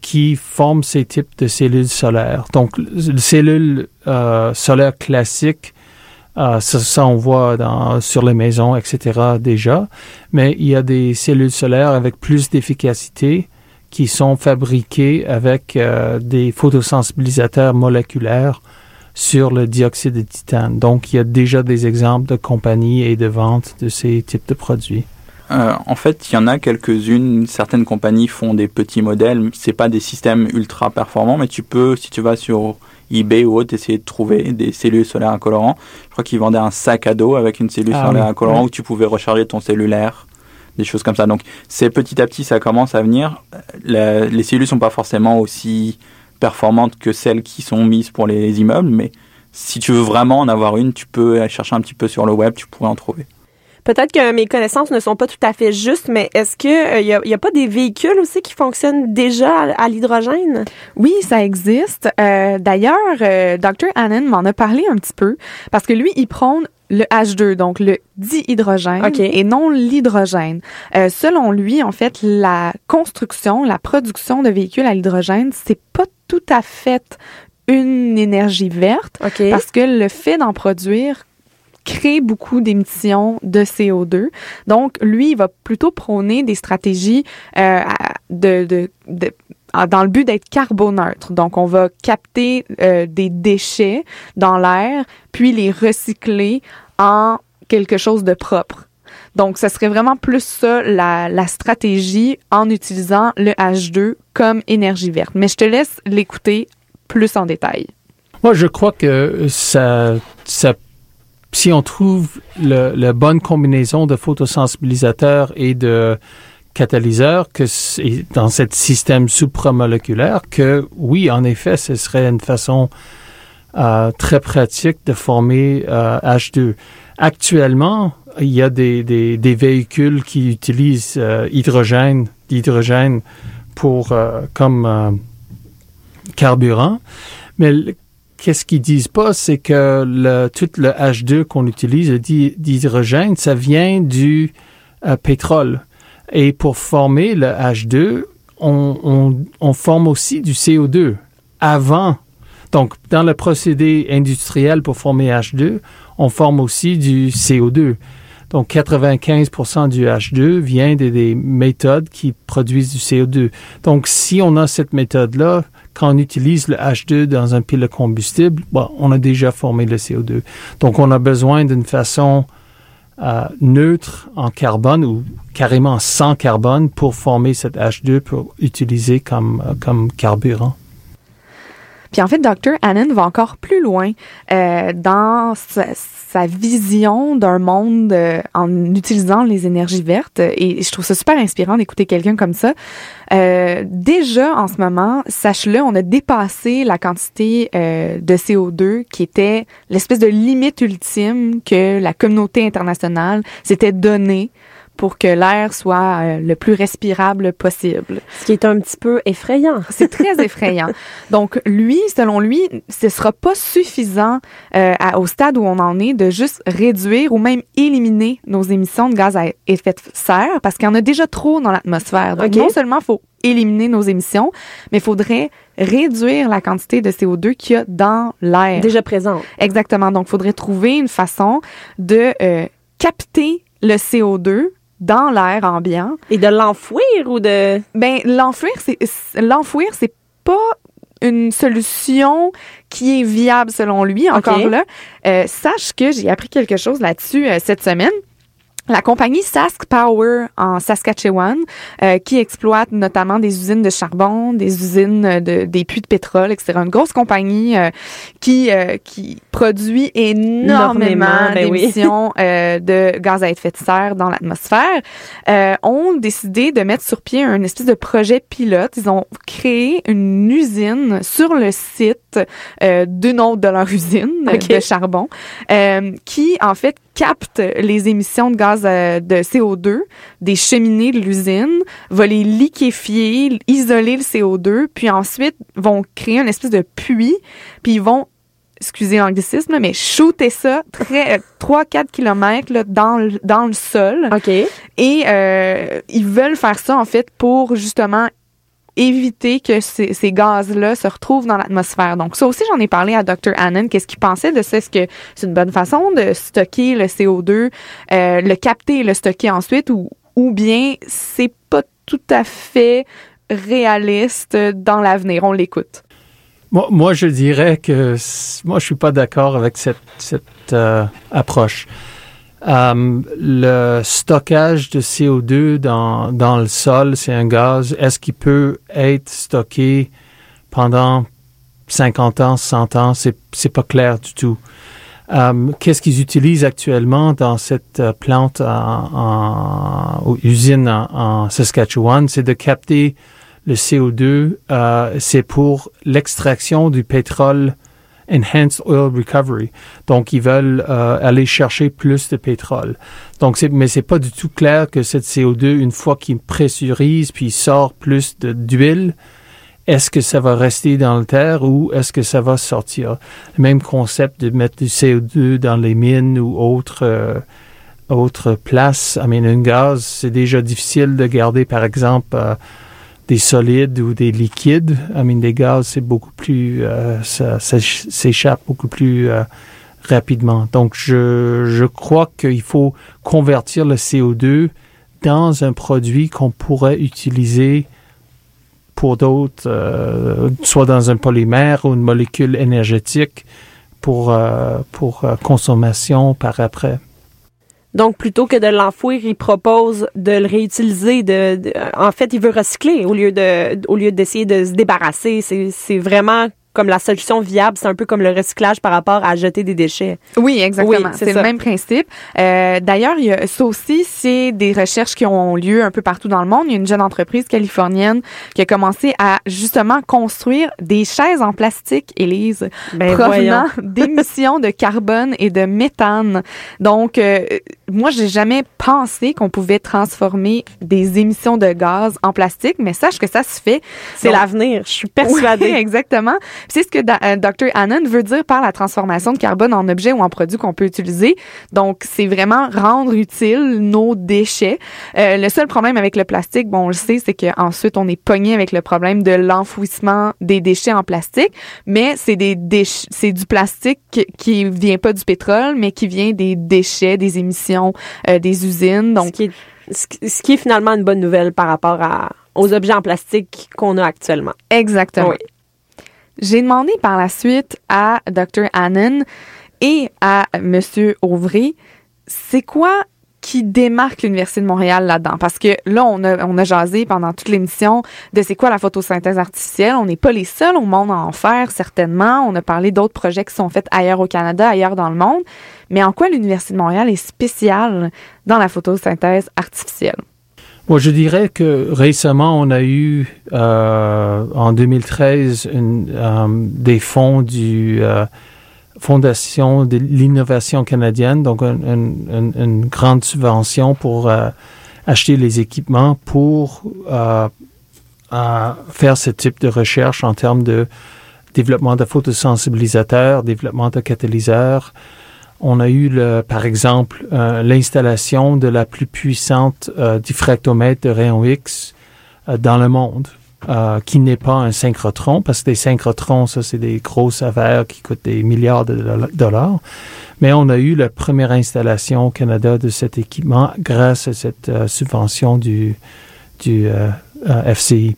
qui forment ces types de cellules solaires. Donc, les cellules euh, solaires classiques, euh, ça, on voit sur les maisons, etc. déjà, mais il y a des cellules solaires avec plus d'efficacité qui sont fabriquées avec euh, des photosensibilisateurs moléculaires sur le dioxyde de titane. Donc, il y a déjà des exemples de compagnies et de ventes de ces types de produits. Euh, en fait, il y en a quelques-unes. Certaines compagnies font des petits modèles. C'est pas des systèmes ultra performants, mais tu peux, si tu vas sur eBay ou autre, essayer de trouver des cellules solaires incolorants. Je crois qu'ils vendaient un sac à dos avec une cellule Ah solaire oui, oui. où tu pouvais recharger ton cellulaire, des choses comme ça. Donc, c'est petit à petit, ça commence à venir. La- les cellules sont pas forcément aussi performantes que celles qui sont mises pour les immeubles, mais si tu veux vraiment en avoir une, tu peux aller chercher un petit peu sur le web, tu pourrais en trouver. Peut-être que mes connaissances ne sont pas tout à fait justes, mais est-ce que il y, a, y a pas des véhicules aussi qui fonctionnent déjà à, à l'hydrogène? Oui, ça existe. Euh, D'ailleurs, euh, Dr. Hannon m'en a parlé un petit peu parce que lui, il prône le H2, donc le dihydrogène, et non l'hydrogène. Euh, selon lui, en fait, la construction, la production de véhicules à l'hydrogène, c'est pas tout à fait une énergie verte parce que le fait d'en produire crée beaucoup d'émissions de CO2. Donc, lui, il va plutôt prôner des stratégies euh, de, de, de- à- dans le but d'être carboneutre. Donc, on va capter euh, des déchets dans l'air, puis les recycler en quelque chose de propre. Donc, ce serait vraiment plus ça, la, la stratégie en utilisant le H2 comme énergie verte. Mais je te laisse l'écouter plus en détail. Moi, je crois que ça, ça si on trouve la bonne combinaison de photosensibilisateurs et de catalyseurs dans ce système supramoléculaire, que oui, en effet, ce serait une façon euh, très pratique de former euh, H2. Actuellement, il y a des, des, véhicules qui utilisent euh, hydrogène, d'hydrogène pour euh, comme euh, carburant, mais qu'est-ce qu'ils disent pas, c'est que le, tout le H2 qu'on utilise, d'hydrogène, ça vient du euh, pétrole. Et pour former le H2, on, on, on forme aussi du CO2 avant. Donc, dans le procédé industriel pour former H2, on forme aussi du CO2. Donc, 95% du H2 vient des méthodes qui produisent du CO2. Donc, si on a cette méthode-là, quand on utilise le H2 dans un pile de combustible, on a déjà formé le CO2. Donc, on a besoin d'une façon euh, neutre en carbone ou carrément sans carbone pour former cette H2 pour utiliser comme, euh, comme carburant. Puis en fait, Dr. Hannon va encore plus loin euh, dans sa, sa vision d'un monde euh, en utilisant les énergies vertes. Et je trouve ça super inspirant d'écouter quelqu'un comme ça. Euh, déjà, en ce moment, sache-le, on a dépassé la quantité euh, de CO2 qui était l'espèce de limite ultime que la communauté internationale s'était donnée pour que l'air soit euh, le plus respirable possible. Ce qui est un petit peu effrayant. C'est très *laughs* effrayant. Donc, lui, selon lui, ce sera pas suffisant euh, à- au stade où on en est de juste réduire ou même éliminer nos émissions de gaz à effet de serre parce qu'il y en a déjà trop dans l'atmosphère. Donc, non seulement il faut éliminer nos émissions, mais il faudrait réduire la quantité de CO2 qu'il y a dans l'air. Déjà présente. Exactement. Donc, il faudrait trouver une façon de euh, capter le CO2 dans l'air ambiant Et de l'enfouir ou de... ben l'enfouir c'est l'enfouir c'est pas une solution qui est viable selon lui encore là. Euh, sache que j'ai appris quelque chose là-dessus euh, cette semaine. La compagnie Sask Power en Saskatchewan, euh, qui exploite notamment des usines de charbon, des usines de des puits de pétrole, etc. Une grosse compagnie euh, qui euh, qui produit énormément Énormément, ben d'émissions euh, de gaz à effet de serre dans l'atmosphère, euh, ont décidé de mettre sur pied un espèce de projet pilote. Ils ont créé une usine sur le site euh, d'une autre de leur usine de charbon, euh, qui en fait capte les émissions de gaz euh, de CO2 des cheminées de l'usine, va les liquéfier, isoler le CO2, puis ensuite vont créer une espèce de puits, puis ils vont excusez l'anglicisme, mais shooter ça très *laughs* 3-4 km là, dans, le, dans le sol. OK. Et euh, ils veulent faire ça, en fait, pour justement éviter que ces, gaz-là se retrouvent dans l'atmosphère. Donc, ça aussi, j'en ai parlé à Dr. Hannon. Qu'est-ce qu'il pensait de ça? Est-ce que c'est une bonne façon de stocker le CO2, euh, le capter et le stocker ensuite, ou, ou bien c'est pas tout à fait réaliste dans l'avenir? On l'écoute. Moi, moi, je dirais que moi, je suis pas d'accord avec cette, cette euh, approche. Euh, le stockage de CO2 dans, dans le sol, c'est un gaz. Est-ce qu'il peut être stocké pendant 50 ans, 100 ans? C'est, c'est pas clair du tout. Euh, qu'est-ce qu'ils utilisent actuellement dans cette euh, plante en, usine en, Saskatchewan? C'est de capter le CO2, euh, c'est pour l'extraction du pétrole Enhanced Oil Recovery. Donc, ils veulent euh, aller chercher plus de pétrole. Donc, c'est, mais c'est pas du tout clair que cette CO2, une fois qu'il pressurise puis sort plus d'huile, est-ce que ça va rester dans le terre ou est-ce que ça va sortir? Le même concept de mettre du CO2 dans les mines ou autres, euh, autres places. I mean, un gaz, c'est déjà difficile de garder, par exemple, euh, des solides ou des liquides. I mean, des gaz, c'est beaucoup plus, euh, ça, s'échappe beaucoup plus euh, rapidement. Donc, je, je crois qu'il faut convertir le CO2 dans un produit qu'on pourrait utiliser pour d'autres, euh, soit dans un polymère ou une molécule énergétique pour, euh, pour euh, consommation par après. Donc, plutôt que de l'enfouir, il propose de le réutiliser. De, de- en fait, il veut recycler au lieu de, au lieu d'essayer de se débarrasser. C'est, c'est vraiment comme la solution viable. C'est un peu comme le recyclage par rapport à jeter des déchets. Oui, exactement. Oui, c'est le même principe. Euh, D'ailleurs, il y a ça aussi, c'est des recherches qui ont lieu un peu partout dans le monde. Il y a une jeune entreprise californienne qui a commencé à justement construire des chaises en plastique, Élise, Ben, provenant *laughs* d'émissions de carbone et de méthane. Donc, euh, moi, j'ai jamais pensé qu'on pouvait transformer des émissions de gaz en plastique, mais sache que ça se fait. C'est l'avenir. Je suis persuadée. *laughs* oui, exactement. C'est ce que da- euh, Dr. Annan veut dire par la transformation de carbone en objet ou en produit qu'on peut utiliser. Donc, c'est vraiment rendre utile nos déchets. Euh, le seul problème avec le plastique, bon, on le sait, c'est qu'ensuite, on est pogné avec le problème de l'enfouissement des déchets en plastique. Mais c'est des c'est du plastique qui vient pas du pétrole, mais qui vient des déchets, des émissions euh, des usines. ce, Donc, qui est, ce qui- est finalement une bonne nouvelle par rapport à, aux objets en plastique qu'on a actuellement. Exactement. Oui. J'ai demandé par la suite à Dr. Annan et à Monsieur Auvry, c'est quoi qui démarque l'Université de Montréal là-dedans? Parce que là, on a, on a jasé pendant toute l'émission de c'est quoi la photosynthèse artificielle. On n'est pas les seuls au monde à en faire, certainement. On a parlé d'autres projets qui sont faits ailleurs au Canada, ailleurs dans le monde. Mais en quoi l'Université de Montréal est spéciale dans la photosynthèse artificielle? Moi, je dirais que récemment, on a eu euh, en 2013 une, euh, des fonds du euh, Fondation de l'innovation canadienne, donc un- un- un- une grande subvention pour euh, acheter les équipements pour euh, faire ce type de recherche en termes de développement de photosensibilisateurs, développement de catalyseurs. On a eu, le, par exemple, euh, l'installation de la plus puissante euh, diffractomètre de rayon X euh, dans le monde, qui n'est pas un synchrotron, parce que des synchrotrons, ça, c'est des grosses affaires qui coûtent des milliards de dolla- dollars. Mais on a eu la première installation au Canada de cet équipement grâce à cette subvention du, du FCI.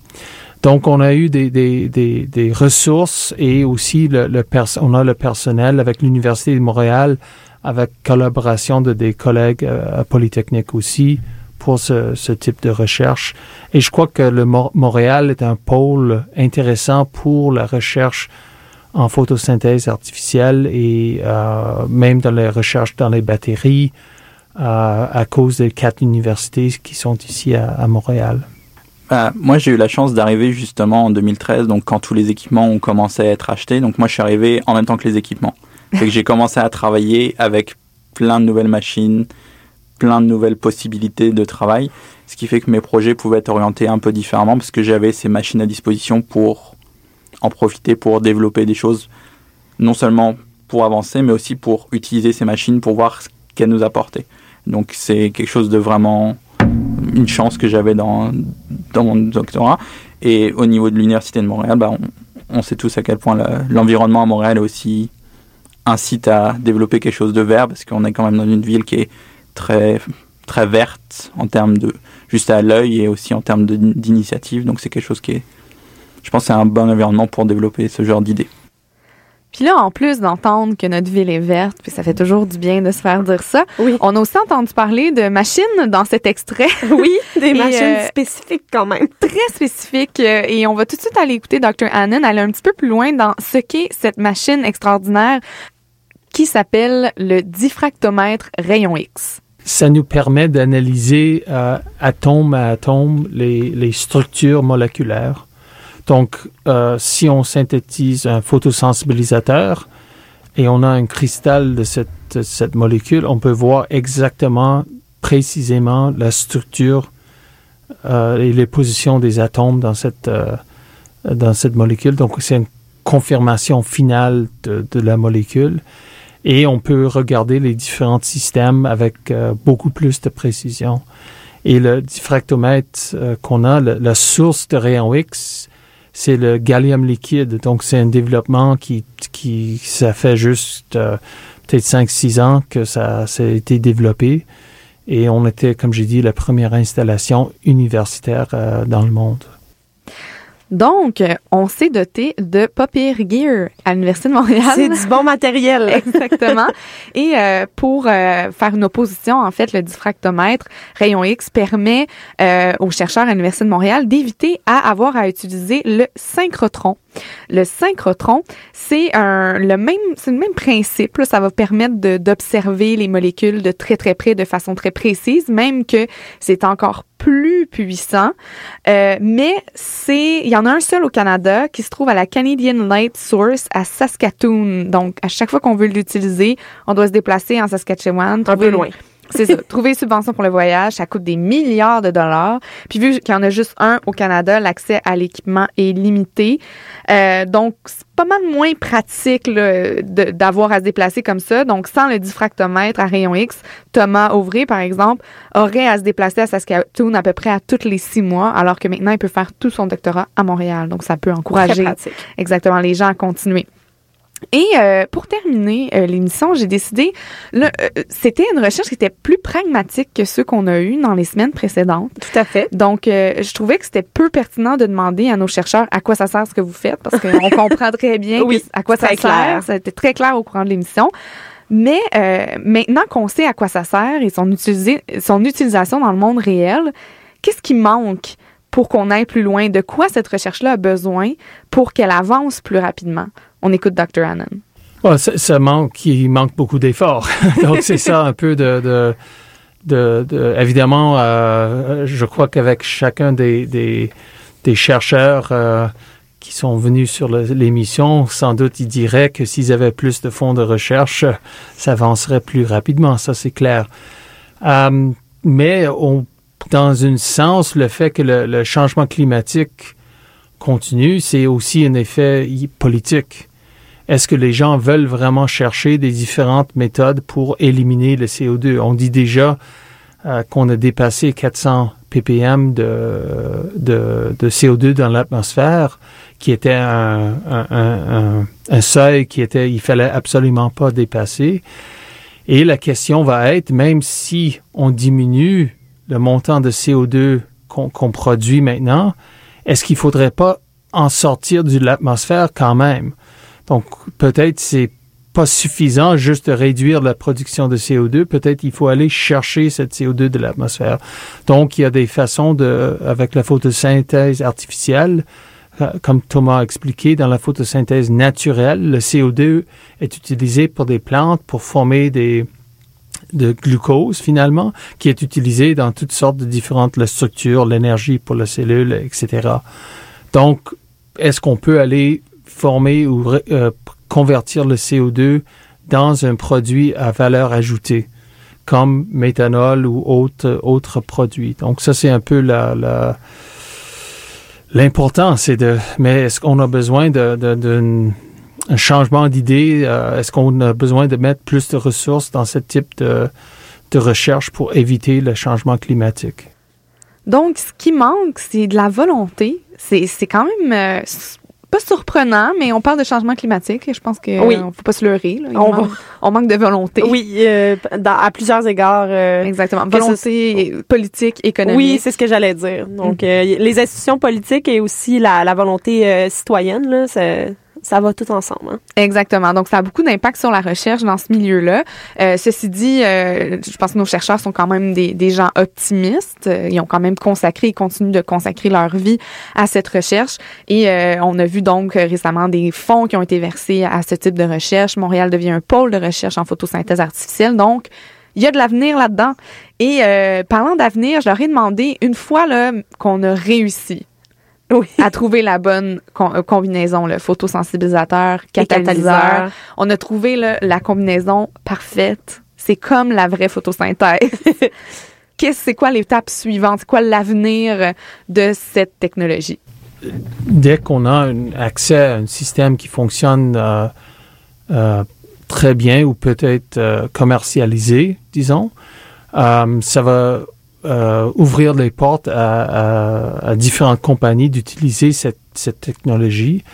Donc, on a eu des, des, des, des ressources et aussi le, le on a le personnel avec l'Université de Montréal, avec collaboration de des collègues euh, à Polytechnique aussi pour ce, ce type de recherche. Et je crois que le Mo- Montréal est un pôle intéressant pour la recherche en photosynthèse artificielle et euh, même dans les recherches dans les batteries euh, à cause des quatre universités qui sont ici à, à Montréal. Bah, moi, j'ai eu la chance d'arriver justement en 2013, donc quand tous les équipements ont commencé à être achetés. Donc moi, je suis arrivé en même temps que les équipements. *laughs* Que j'ai commencé à travailler avec plein de nouvelles machines, plein de nouvelles possibilités de travail, ce qui fait que mes projets pouvaient être orientés un peu différemment parce que j'avais ces machines à disposition pour en profiter pour développer des choses, non seulement pour avancer, mais aussi pour utiliser ces machines pour voir ce qu'elles nous apportaient. Donc c'est quelque chose de vraiment une chance que j'avais dans, dans mon doctorat. Et au niveau de l'Université de Montréal, bah, on, sait tous à quel point le- l'environnement à Montréal aussi incite à développer quelque chose de vert, parce qu'on est quand même dans une ville qui est très, très verte en termes de juste à l'œil et aussi en termes d'initiative. Donc c'est quelque chose qui est, je pense, c'est un bon environnement pour développer ce genre d'idées. Puis là, en plus d'entendre que notre ville est verte, puis ça fait toujours du bien de se faire dire ça, Oui. on a aussi entendu parler de machines dans cet extrait *laughs* Oui, *laughs* des Et, machines euh, spécifiques quand même. très spécifique. euh, Et on va tout de suite aller écouter Dr. Annan aller un petit peu plus loin dans ce qu'est cette machine extraordinaire qui s'appelle le diffractomètre rayon X. ça nous permet d'analyser euh, atome à atome les, les structures moléculaires. Donc, euh, si on synthétise un photosensibilisateur et on a un cristal de cette, cette molécule, on peut voir exactement, précisément la structure euh, et les positions des atomes dans cette, euh, dans cette molécule. Donc, c'est une confirmation finale de, de la molécule. Et on peut regarder les différents systèmes avec euh, beaucoup plus de précision. Et le diffractomètre euh, qu'on a, la source de rayon X, c'est le gallium liquide. Donc, c'est un développement qui, qui ça fait juste euh, peut-être 5-6 ans que ça, ça a été développé. Et on était, comme j'ai dit, la première installation universitaire euh, dans le monde. Donc, on s'est doté de pas pire gear à l'Université de Montréal. C'est du bon matériel. *laughs* Exactement. Et euh, pour euh, faire une opposition, en fait, le diffractomètre rayon X permet euh, aux chercheurs à l'Université de Montréal d'éviter à avoir à utiliser le synchrotron. Le synchrotron, c'est un le même c'est le même principe. là. ça va permettre de- d'observer les molécules de très très près, de façon très précise, même que c'est encore plus puissant. Euh, mais c'est il y en a un seul au Canada qui se trouve à la Canadian Light Source à Saskatoon. Donc à chaque fois qu'on veut l'utiliser, on doit se déplacer en Saskatchewan, Un peu loin. C'est ça. Trouver une subvention pour le voyage, ça coûte des milliards de dollars. Puis vu qu'il y en a juste un au Canada, l'accès à l'équipement est limité. Euh, donc, c'est pas mal moins pratique d'avoir à se déplacer comme ça. Donc, sans le diffractomètre à rayon X, Thomas Auvray, par exemple, aurait à se déplacer à Saskatoon à peu près à tous les six mois, alors que maintenant, il peut faire tout son doctorat à Montréal. Donc, ça peut encourager exactement les gens à continuer. Et euh, pour terminer euh, l'émission, j'ai décidé, euh, c'était une recherche qui était plus pragmatique que ceux qu'on a eus dans les semaines précédentes. Tout à fait. Donc, euh, je trouvais que c'était peu pertinent de demander à nos chercheurs à quoi ça sert ce que vous faites, parce qu'on *laughs* comprend très bien Oui, à quoi ça sert. clair. Ça a été très clair au courant de l'émission. Mais euh, maintenant qu'on sait à quoi ça sert et son, utilisé- son utilisation dans le monde réel, qu'est-ce qui manque pour qu'on aille plus loin? De quoi cette recherche-là a besoin pour qu'elle avance plus rapidement? On écoute Dr. Hannon. Ouais, ça, manque, il manque beaucoup d'efforts. *laughs* Donc, c'est ça un peu de, de, de, de- évidemment, euh, je crois qu'avec chacun des, chercheurs euh, qui sont venus sur l'émission, sans doute, ils diraient que s'ils avaient plus de fonds de recherche, ça avancerait plus rapidement, ça c'est clair. Euh, mais dans un sens, le fait que le, changement climatique continue, c'est aussi un effet politique. Est-ce que les gens veulent vraiment chercher des différentes méthodes pour éliminer le CO2? On dit déjà euh, qu'on a dépassé 400 ppm de, de, de CO2 dans l'atmosphère, qui était un, seuil qui était, il fallait absolument pas dépasser. Et la question va être, même si on diminue le montant de CO2 qu'on produit maintenant, est-ce qu'il faudrait pas en sortir de l'atmosphère quand même? Donc, peut-être c'est pas suffisant juste de réduire la production de CO2. Peut-être il faut aller chercher cette CO2 de l'atmosphère. Donc, il y a des façons de, avec la photosynthèse artificielle, euh, comme Thomas a expliqué, dans la photosynthèse naturelle, le CO2 est utilisé pour des plantes pour former des, de glucose finalement, qui est utilisé dans toutes sortes de différentes la structures, l'énergie pour la cellule, etc. Donc, est-ce qu'on peut aller former ou euh, convertir le CO2 dans un produit à valeur ajoutée, comme méthanol ou autre, autre produit? Donc, ça, c'est un peu la, l'important, c'est de, mais est-ce qu'on a besoin d'un un changement d'idée? Euh, est-ce qu'on a besoin de mettre plus de ressources dans ce type de, recherche pour éviter le changement climatique? Donc, ce qui manque, c'est de la volonté. C'est quand même euh, pas surprenant, mais on parle de changement climatique et je pense que Oui. euh, faut pas se leurrer. là. On manque- on manque de volonté. Oui, euh, dans- à plusieurs égards. euh, Exactement. Ce- Volonté politique, économique. Oui, c'est ce que j'allais dire. Donc, euh, y- les institutions politiques et aussi la, la volonté euh, citoyenne, là, ça, ça va tout ensemble. hein. Exactement. Donc, ça a beaucoup d'impact sur la recherche dans ce milieu-là. Euh, ceci dit, euh, je pense que nos chercheurs sont quand même des, des gens optimistes. Euh, Ils ont quand même consacré et continuent de consacrer leur vie à cette recherche. Et euh, on a vu donc euh, récemment des fonds qui ont été versés à ce type de recherche. Montréal devient un pôle de recherche en photosynthèse artificielle. Donc, il y a de l'avenir là-dedans. Et euh, parlant d'avenir, je leur ai demandé, une fois qu'on a réussi *laughs* Oui. à trouver la bonne euh, combinaison, le photosensibilisateur, catalyseur, on a trouvé là, la combinaison parfaite. C'est comme la vraie photosynthèse. *laughs* Qu'est-ce c'est quoi l'étape suivante? C'est quoi l'avenir de cette technologie? dès qu'on a un accès à un système qui fonctionne euh, euh, très bien ou peut-être euh, commercialisé, disons, euh, ça va euh, ouvrir les portes à, à- à différentes compagnies d'utiliser cette, cette technologie.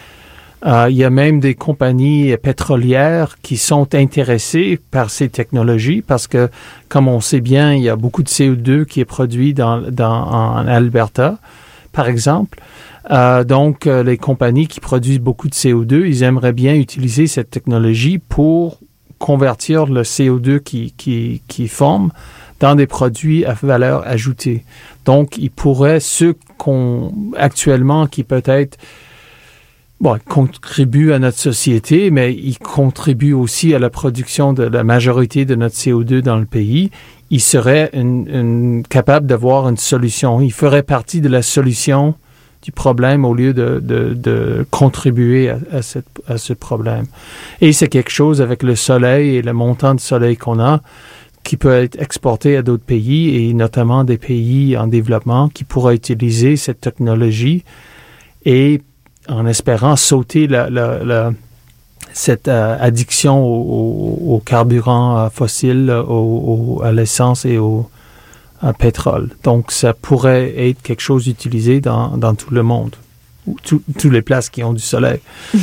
Euh, il y a même des compagnies pétrolières qui sont intéressées par ces technologies parce que, comme on sait bien, il y a beaucoup de CO2 qui est produit dans, dans, en Alberta, par exemple. Euh, donc, euh, les compagnies qui produisent beaucoup de CO2, ils aimeraient bien utiliser cette technologie pour convertir le CO2 qui, qui, qui forme dans des produits à valeur ajoutée. Donc, ils pourraient, ceux qu'on, actuellement, qui peut-être, bon, contribuent à notre société, mais ils contribuent aussi à la production de la majorité de notre CO2 dans le pays, ils seraient une, une- capables d'avoir une solution. Ils feraient partie de la solution du problème au lieu de, de, de contribuer à, à, cette, à ce problème. Et c'est quelque chose avec le soleil et le montant de soleil qu'on a qui peut être exporté à d'autres pays et notamment des pays en développement qui pourraient utiliser cette technologie et en espérant sauter la, la, la- cette euh, addiction au, au, au carburant euh, fossile, au, au- à l'essence et au à pétrole. Donc, ça pourrait être quelque chose d'utilisé dans, dans tout le monde, ou tout- toutes les places qui ont du soleil. *laughs*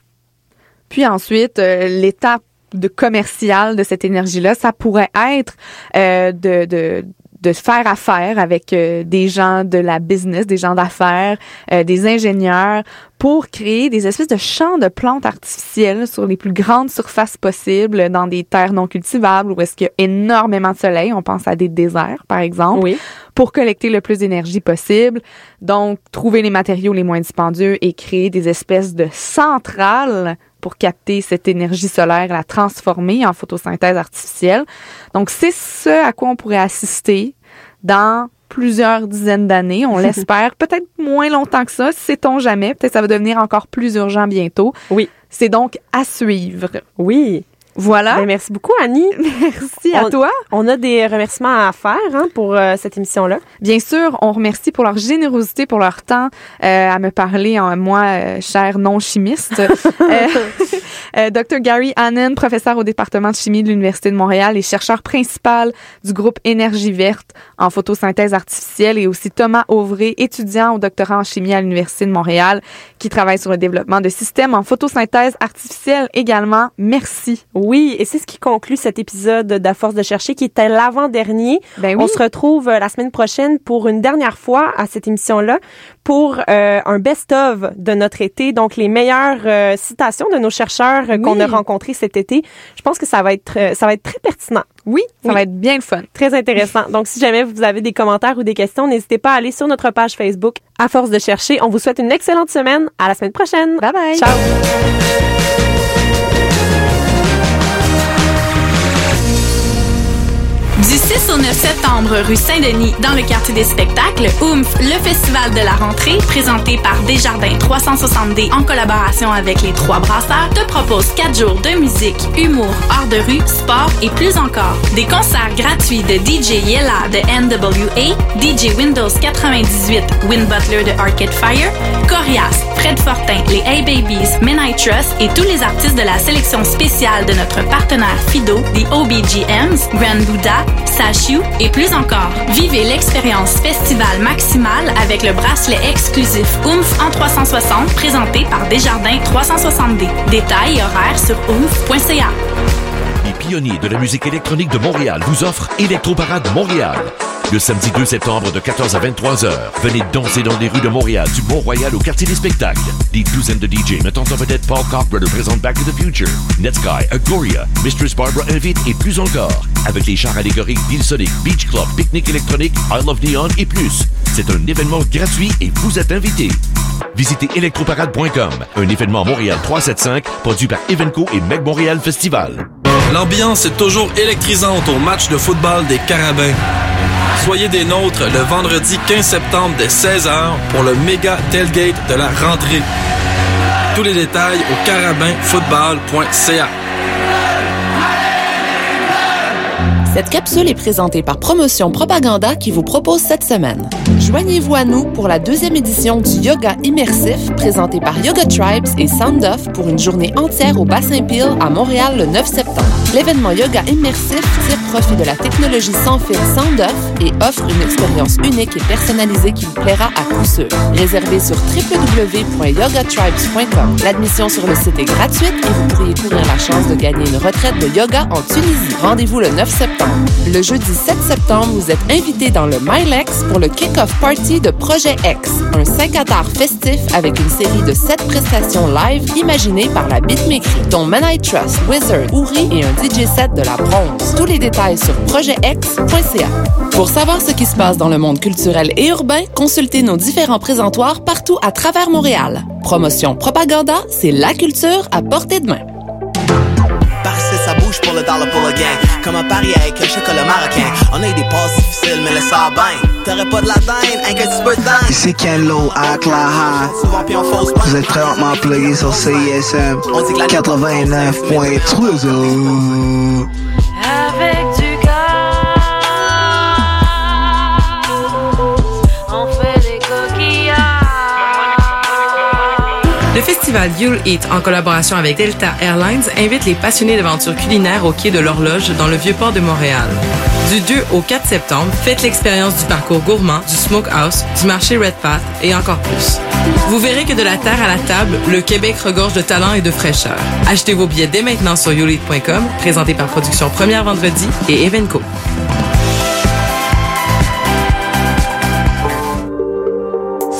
*laughs* Puis ensuite, euh, l'étape de commercial de cette énergie-là, ça pourrait être euh, de, de de faire affaire avec euh, des gens de la business, des gens d'affaires, euh, des ingénieurs pour créer des espèces de champs de plantes artificielles sur les plus grandes surfaces possibles dans des terres non cultivables où est-ce qu'il y a énormément de soleil. On pense à des déserts, par exemple Oui. pour collecter le plus d'énergie possible. Donc, trouver les matériaux les moins dispendieux et créer des espèces de centrales pour capter cette énergie solaire, la transformer en photosynthèse artificielle. Donc, c'est ce à quoi on pourrait assister dans plusieurs dizaines d'années, on *laughs* l'espère. Peut-être moins longtemps que ça, sait-on jamais. Peut-être ça va devenir encore plus urgent bientôt. Oui. C'est donc à suivre. Oui. Voilà. Ben, merci beaucoup, Annie. *laughs* Merci à toi. On a des remerciements à faire hein, pour euh, cette émission-là. Bien sûr, on remercie pour leur générosité, pour leur temps euh, à me parler, en moi, euh, cher non-chimiste. *laughs* euh, *laughs* euh, Dr. Gary Hannon, professeur au département de chimie de l'Université de Montréal et chercheur principal du groupe Énergie verte en photosynthèse artificielle et aussi Thomas Auvray, étudiant au doctorat en chimie à l'Université de Montréal qui travaille sur le développement de systèmes en photosynthèse artificielle également. Merci. Oui, et c'est ce qui conclut cet épisode d'À force de chercher, qui était l'avant-dernier. Ben oui. On se retrouve euh, la semaine prochaine pour une dernière fois à cette émission-là pour euh, un best-of de notre été, donc les meilleures euh, citations de nos chercheurs qu'on a rencontrés cet été. Je pense que ça va être ça va être très pertinent. Oui, ça Oui. va être bien le fun. Très intéressant. Donc, si jamais vous avez des commentaires ou des questions, n'hésitez pas à aller sur notre page Facebook. À force de chercher, on vous souhaite une excellente semaine. À la semaine prochaine. Bye bye. Ciao. 6 au 9 septembre, rue Saint-Denis, dans le quartier des spectacles, OOMF, le festival de la rentrée, présenté par Desjardins 360D en collaboration avec les Trois Brasseurs, te propose 4 jours de musique, humour, art de rue, sport et plus encore. Des concerts gratuits de DJ Yella de NWA, DJ Windows 98, Win Butler de Arcade Fire, Corias, Fred Fortin, les A-Babies, Men I Trust et tous les artistes de la sélection spéciale de notre partenaire Fido, les OBGMs, Grand Buddha, Sashu et plus encore. Vivez l'expérience festival maximale avec le bracelet exclusif OOMF en 360 présenté par Desjardins 360D. Détails et horaires sur oomph.ca. Les pionniers de la musique électronique de Montréal vous offrent Electroparade Montréal. Le samedi 2 septembre de 14 à 23 heures, venez danser dans les rues de Montréal, du Mont-Royal au quartier des spectacles. Des douzaines de DJ mettant en vedette Paul Cockburn présente Back to the Future, Netsky, Agoria, Mistress Barbara Invite et plus encore. Avec les chars allégoriques Sonic, Beach Club, Pique-Nique électronique, I Love Neon et plus. C'est un événement gratuit et vous êtes invités. Visitez electroparade.com, un événement Montréal 375 produit par Evenco et Meg Montréal Festival. L'ambiance est toujours électrisante au match de football des Carabins. Soyez des nôtres le vendredi 15 septembre dès 16h pour le méga tailgate de la rentrée. Tous les détails au carabinfootball.ca. Cette capsule est présentée par Promotion Propaganda qui vous propose cette semaine. Joignez-vous à nous pour la deuxième édition du Yoga immersif présenté par Yoga Tribes et Sound Off pour une journée entière au Bassin Peel à Montréal le 9 septembre. L'événement Yoga immersif tire profit de la technologie sans fil Sound et offre une expérience unique et personnalisée qui vous plaira à coup sûr. Réservé sur www.yogatribes.com. L'admission sur le site est gratuite et vous pourriez courir la chance de gagner une retraite de yoga en Tunisie. Rendez-vous le 9 septembre. Le jeudi 7 septembre, vous êtes invité dans le Milex pour le kick-off party de Projet X, un 5 à festif avec une série de 7 prestations live imaginées par la beatmakerie, dont Man I Trust, Wizard, Uri et un DJ set de la bronze. Tous les détails sur projetx.ca. Pour savoir ce qui se passe dans le monde culturel et urbain, consultez nos différents présentoirs partout à travers Montréal. Promotion Propaganda, c'est la culture à portée de main. Pour le dollar pour le gain. Comme un pari avec un chocolat marocain. On a eu des passes difficiles, mais ça bien. T'aurais pas de la dinde, un que tu peux dingue. Ici Ken Lo à Claha. Souvent, puis on fausse Vous êtes présentement plugué sur CISM 89.3. Avec du festival You'll Eat, en collaboration avec Delta Airlines, invite les passionnés d'aventure culinaire au quai de l'Horloge dans le Vieux-Port de Montréal. Du 2 au 4 septembre, faites l'expérience du parcours gourmand, du smokehouse, du marché Red Path et encore plus. Vous verrez que de la terre à la table, le Québec regorge de talent et de fraîcheur. Achetez vos billets dès maintenant sur youleat.com, présenté par Production Première Vendredi et Evenco.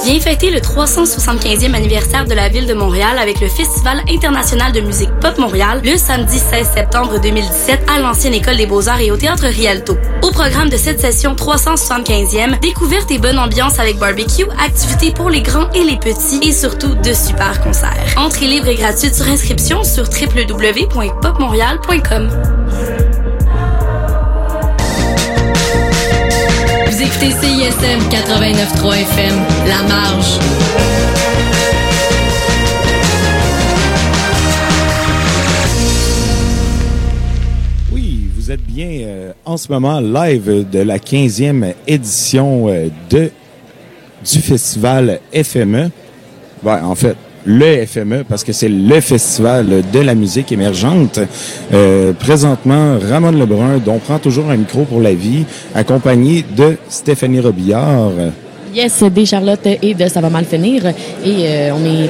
Viens fêter le 375e anniversaire de la ville de Montréal avec le Festival international de musique pop Montréal le samedi 16 septembre 2017 à l'ancienne école des beaux-arts et au théâtre Rialto. Au programme de cette session 375e, découverte et bonne ambiance avec barbecue, activités pour les grands et les petits et surtout de super concerts. Entrée libre et gratuite sur inscription sur www.popmontréal.com. écoutez CISM 89.3 FM, La Marge. Oui, vous êtes bien euh, en ce moment live de la 15e édition euh, de du festival FME. Ouais, en fait, le FME, parce que c'est le festival de la musique émergente. Euh, présentement, Ramon Lebrun, dont prend toujours un micro pour la vie, accompagné de Stéphanie Robillard. Yes, des Charlotte et de Ça va mal finir. Et euh, on est